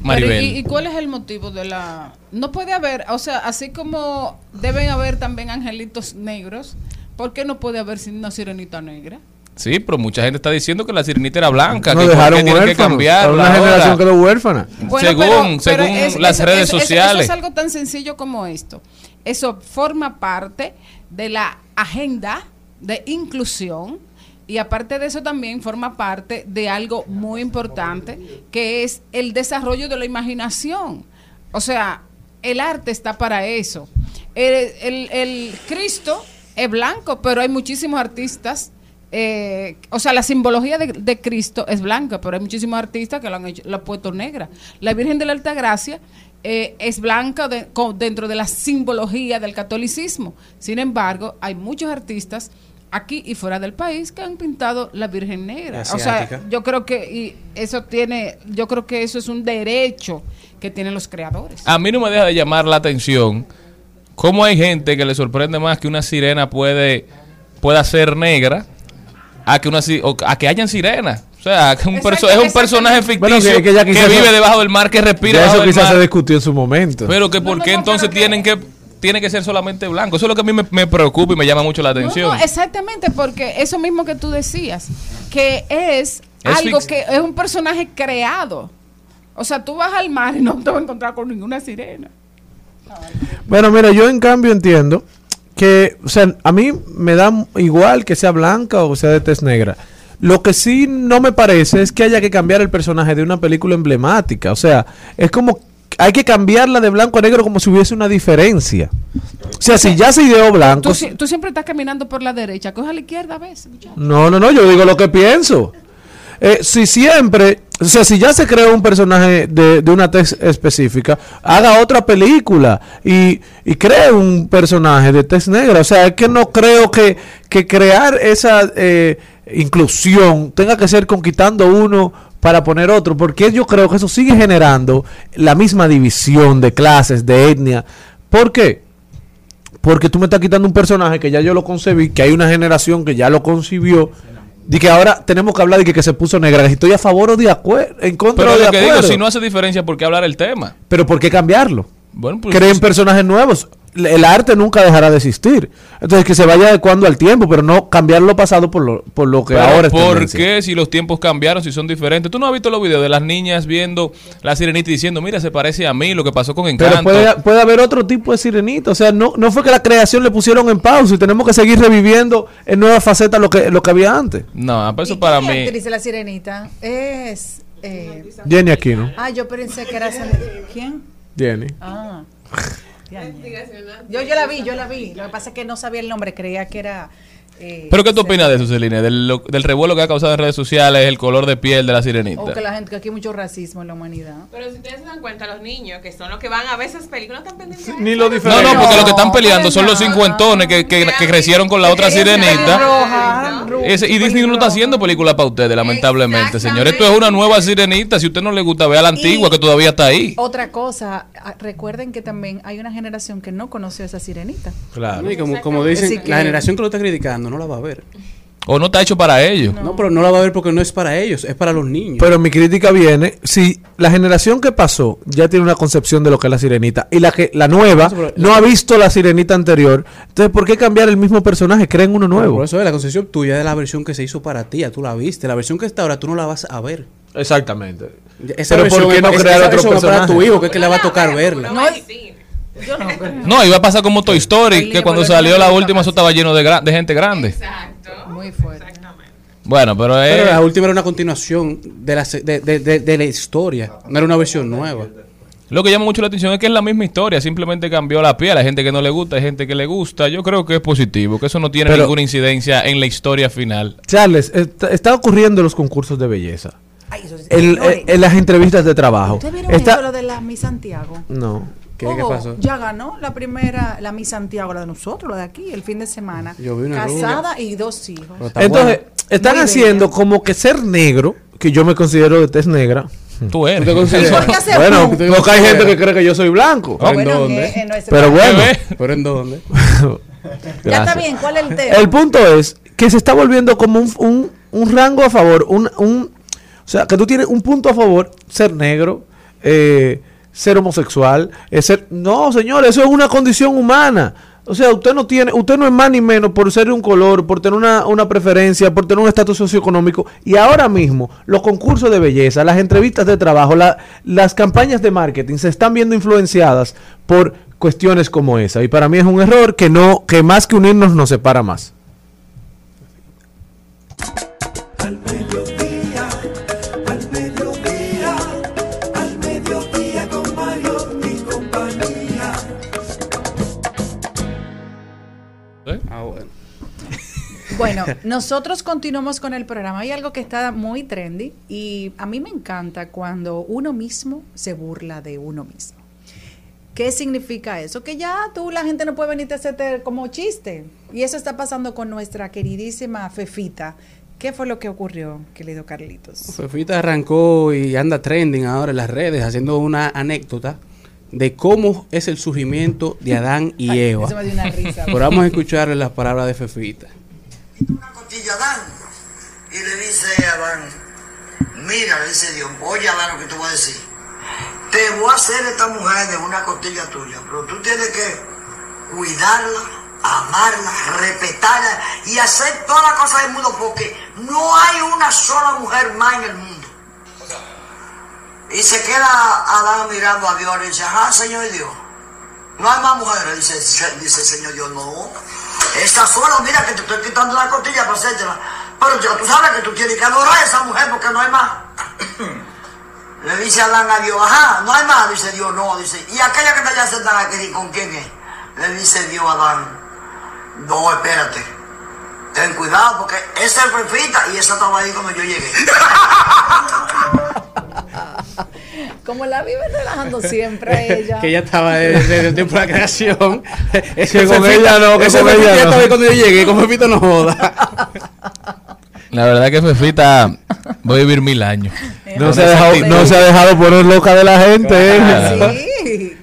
Maribel? Pero, ¿y, y cuál es el motivo de la.? No puede haber, o sea, así como deben haber también angelitos negros, ¿por qué no puede haber sin una sirenita negra? Sí, pero mucha gente está diciendo que la sirenita era blanca, No que dejaron tienen que huérfanos. cambiarla Una ahora. generación quedó huérfana. Bueno, según pero- pero según es- las redes sociales. Eso es algo tan sencillo como esto. Eso forma parte de la agenda de inclusión y aparte de eso también forma parte de algo muy importante que es el desarrollo de la imaginación. O sea, el arte está para eso. El, el- Cristo es blanco, pero hay muchísimos artistas eh, o sea, la simbología de, de Cristo es blanca, pero hay muchísimos artistas que lo han, hecho, lo han puesto negra. La Virgen de la Alta Gracia eh, es blanca de- dentro de la simbología del catolicismo. Sin embargo, hay muchos artistas aquí y fuera del país que han pintado la Virgen negra. O sea, Asiática. yo creo que y eso tiene, yo creo que eso es un derecho que tienen los creadores. A mí no me deja de llamar la atención cómo hay gente que le sorprende más que una sirena puede pueda ser negra a que una a que hayan sirenas. O sea, que un Exacto, perso- es un exacto. personaje Bueno, ficticio que- que ya que, quizás vive debajo del mar, que respira Ya eso quizás mar. se discutió en su momento. Pero que por qué entonces tienen que tiene que ser solamente blanco. Eso es lo que a mí me, me preocupa y me llama mucho la atención. No, no, exactamente, porque eso mismo que tú decías, que es, Es algo que es un personaje creado. O sea, tú vas al mar y no te vas a encontrar con ninguna sirena. Bueno, mira, yo en cambio entiendo que, o sea, a mí me da igual que sea blanca o sea de tez negra. Lo que sí no me parece es que haya que cambiar el personaje de una película emblemática. O sea, es como hay que cambiarla de blanco a negro como si hubiese una diferencia. O sea, si ya se ideó blanco. Tú, si- tú siempre estás caminando por la derecha, coge a la izquierda a veces. muchacho. No, no, no, yo digo lo que pienso. Eh, si siempre, o sea, si ya se creó un personaje de, de una tez específica, haga otra película y, y cree un personaje de tez negra. O sea, es que no creo que, que crear esa eh, inclusión tenga que ser conquistando uno para poner otro, porque yo creo que eso sigue generando la misma división de clases, de etnia. ¿Por qué? Porque tú me estás quitando un personaje que ya yo lo concebí, que hay una generación que ya lo concibió, y que ahora tenemos que hablar de que, que se puso negra. Que estoy a favor o de acuerdo, en contra Pero o de lo que digo, si no hace diferencia, ¿por qué hablar el tema? Pero ¿por qué cambiarlo? Bueno, pues- Creen personajes nuevos. El arte nunca dejará de existir. Entonces que se vaya adecuando al tiempo, pero no cambiar lo pasado por lo, por lo que Pero ahora es ¿Por tendencia. qué si los tiempos cambiaron, si son diferentes? ¿Tú no has visto los videos de las niñas viendo la sirenita y diciendo, mira, se parece a mí, lo que pasó con Pero Encanto? puede, puede haber otro tipo de sirenita. O sea, no, no fue que la creación le pusieron en pausa y tenemos que seguir reviviendo en nuevas facetas lo que, lo que había antes. No, pues eso para ¿Qué mí... actriz la sirenita? Es. eh, Jenny Aquino. Ah, yo pensé que era. ¿Quién? Jenny. Ah. Yo, yo la vi, yo la vi. Lo que pasa es que no sabía el nombre, creía que era. Eh, ¿Pero qué tú opinas de eso, Celine? Del, lo- del revuelo que ha causado en redes sociales el color de piel de la sirenita. O que la gente, que aquí hay mucho racismo en la humanidad. Pero si ustedes se dan cuenta, los niños, que son los que van a ver esas películas, no están pendientes. Ni lo No, no, porque lo que están peleando son los cincuentones que, que, que crecieron con la otra sirenita. Roja, Ese- y Disney no está haciendo película para ustedes, lamentablemente, señor. Esto es una nueva sirenita. Si a usted no le gusta, vea la antigua que todavía está ahí. Otra cosa, recuerden que también hay una generación que no conoció a esa sirenita. Claro. Y como, como dicen, la generación que lo está criticando no la va a ver. O no está hecho para ellos. No. pero no la va a ver porque no es para ellos, es para los niños. Pero mi crítica viene, si la generación que pasó ya tiene una concepción de lo que es la sirenita y la que la nueva no ha visto la sirenita anterior, entonces ¿por qué cambiar el mismo personaje? Creen uno nuevo. Por eso es la concepción tuya de la versión que se hizo para ti, ya tú la viste. La versión que está ahora tú no la vas a ver. Exactamente. Esa Pero ¿por qué no crear otro es para personaje? tu hijo, que es que le va a tocar verla. No, yo no. No, iba a pasar como Toy Story, que cuando salió la última eso estaba lleno de, gra- de gente grande. Muy fuerte. Bueno, pero es... Pero la última era una continuación de la, de, de- de- de la historia, no era una versión nueva. Lo que llama mucho la atención es que es la misma historia, simplemente cambió la piel. Hay gente que no le gusta, hay gente que le gusta. Yo creo que es positivo, que eso no tiene Pero- ninguna incidencia en la historia final. Charles, está, está ocurriendo en los concursos de belleza. Ay, eso es- En, señores, en- en las entrevistas de trabajo. ¿Ustedes vieron Está- eso lo de la Miss Santiago? No. Ojo, Ya ganó la primera, la Miss Santiago, la de nosotros, la de aquí, el fin de semana. Yo vi una Casada y dos hijos. Entonces, están Muy haciendo como que ser negro, que yo me considero de tez negra. Tú eres. ¿Te consideras? ¿Por qué hace Bueno, porque hay gente que cree que yo soy blanco. Ah, eh, no es- Pero bueno. ¿Pero en dónde? Ya está bien, ¿cuál es el tema? El punto es que se está volviendo como un, un- un rango a favor, un, un- o sea, que tú tienes un punto a favor, ser negro, eh, ser homosexual, eh, ser... No, señor, eso es una condición humana. O sea, usted no tiene, usted no es más ni menos por ser de un color, por tener una, una preferencia, por tener un estatus socioeconómico. Y ahora mismo, los concursos de belleza, las entrevistas de trabajo, la- las campañas de marketing se están viendo influenciadas por cuestiones como esa. Y para mí es un error que no, que más que unirnos nos separa más. Bueno, nosotros continuamos con el programa. Hay algo que está muy trendy y a mí me encanta cuando uno mismo se burla de uno mismo. ¿Qué significa eso? Que ya tú, la gente no puede venirte a hacerte como chiste. Y eso está pasando con nuestra queridísima Fefita. ¿Qué fue lo que ocurrió, querido Carlitos? Fefita arrancó y anda trending ahora en las redes haciendo una anécdota de cómo es el surgimiento de Adán y Ay, Eva. eso me dio una risa. Pero vamos a escuchar las palabras de Fefita. Costilla a Adán y le dice a Adán, mira, le dice Dios, oye Adán lo que te voy a decir. Te voy a hacer esta mujer de una costilla tuya, pero tú tienes que cuidarla, amarla, respetarla y hacer todas las cosas del mundo porque no hay una sola mujer más en el mundo. Y se queda Adán mirando a Dios y dice, ajá, Señor Dios, no hay más mujeres. Dice, dice Señor Dios, no. Esta sola, mira que te estoy quitando la costilla para hacértela. Pero ya tú sabes que tú tienes que adorar a esa mujer porque no hay más. Le dice Adán a Dios, ajá, no hay más. Dice Dios, no. Dice, ¿y aquella que está allá sentada aquí, con quién es? Le dice Dios a Adán, no, espérate. Ten cuidado porque esa es perfecta y esa estaba ahí cuando yo llegué. Como la vive relajando siempre a ella. que ella estaba desde, el tiempo de la creación. Que con ella no, que con ella no. cuando yo llegué, con Fefita no joda. La verdad que Fefita va a vivir mil años. No se, ha dejado, actitud. no se ha dejado poner loca de la gente. Claro. ¿eh?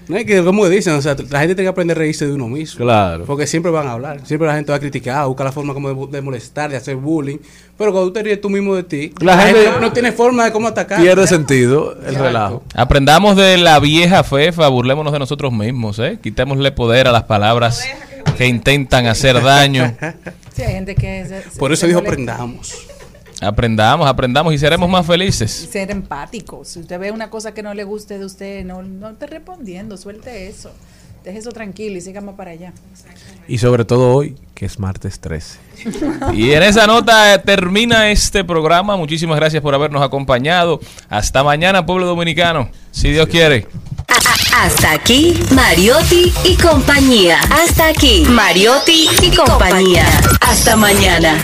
No es que, como dicen, o sea, la gente tiene que aprender a reírse de uno mismo. Claro. Porque siempre van a hablar, siempre la gente va a criticar, busca la forma como de, de molestar, de hacer bullying. Pero cuando tú te ríes tú mismo de ti, La gente- no tiene forma de cómo atacar. Pierde sentido el Exacto. relajo. Aprendamos de la vieja fefa, burlémonos de nosotros mismos, ¿eh? Quitémosle poder a las palabras que intentan hacer daño. Sí, hay gente que se- se- Por eso dijo molesta. aprendamos. Aprendamos, aprendamos y seremos más felices. ser empáticos. Si usted ve una cosa que no le guste de usted, no, no esté respondiendo, suelte eso. Deje eso tranquilo y sigamos para allá. Y sobre todo hoy, que es martes 13. Y en esa nota eh, termina este programa. Muchísimas gracias por habernos acompañado. Hasta mañana, pueblo dominicano. Si Dios quiere. Hasta aquí, Mariotti y compañía. Hasta aquí, Mariotti y compañía. Hasta mañana.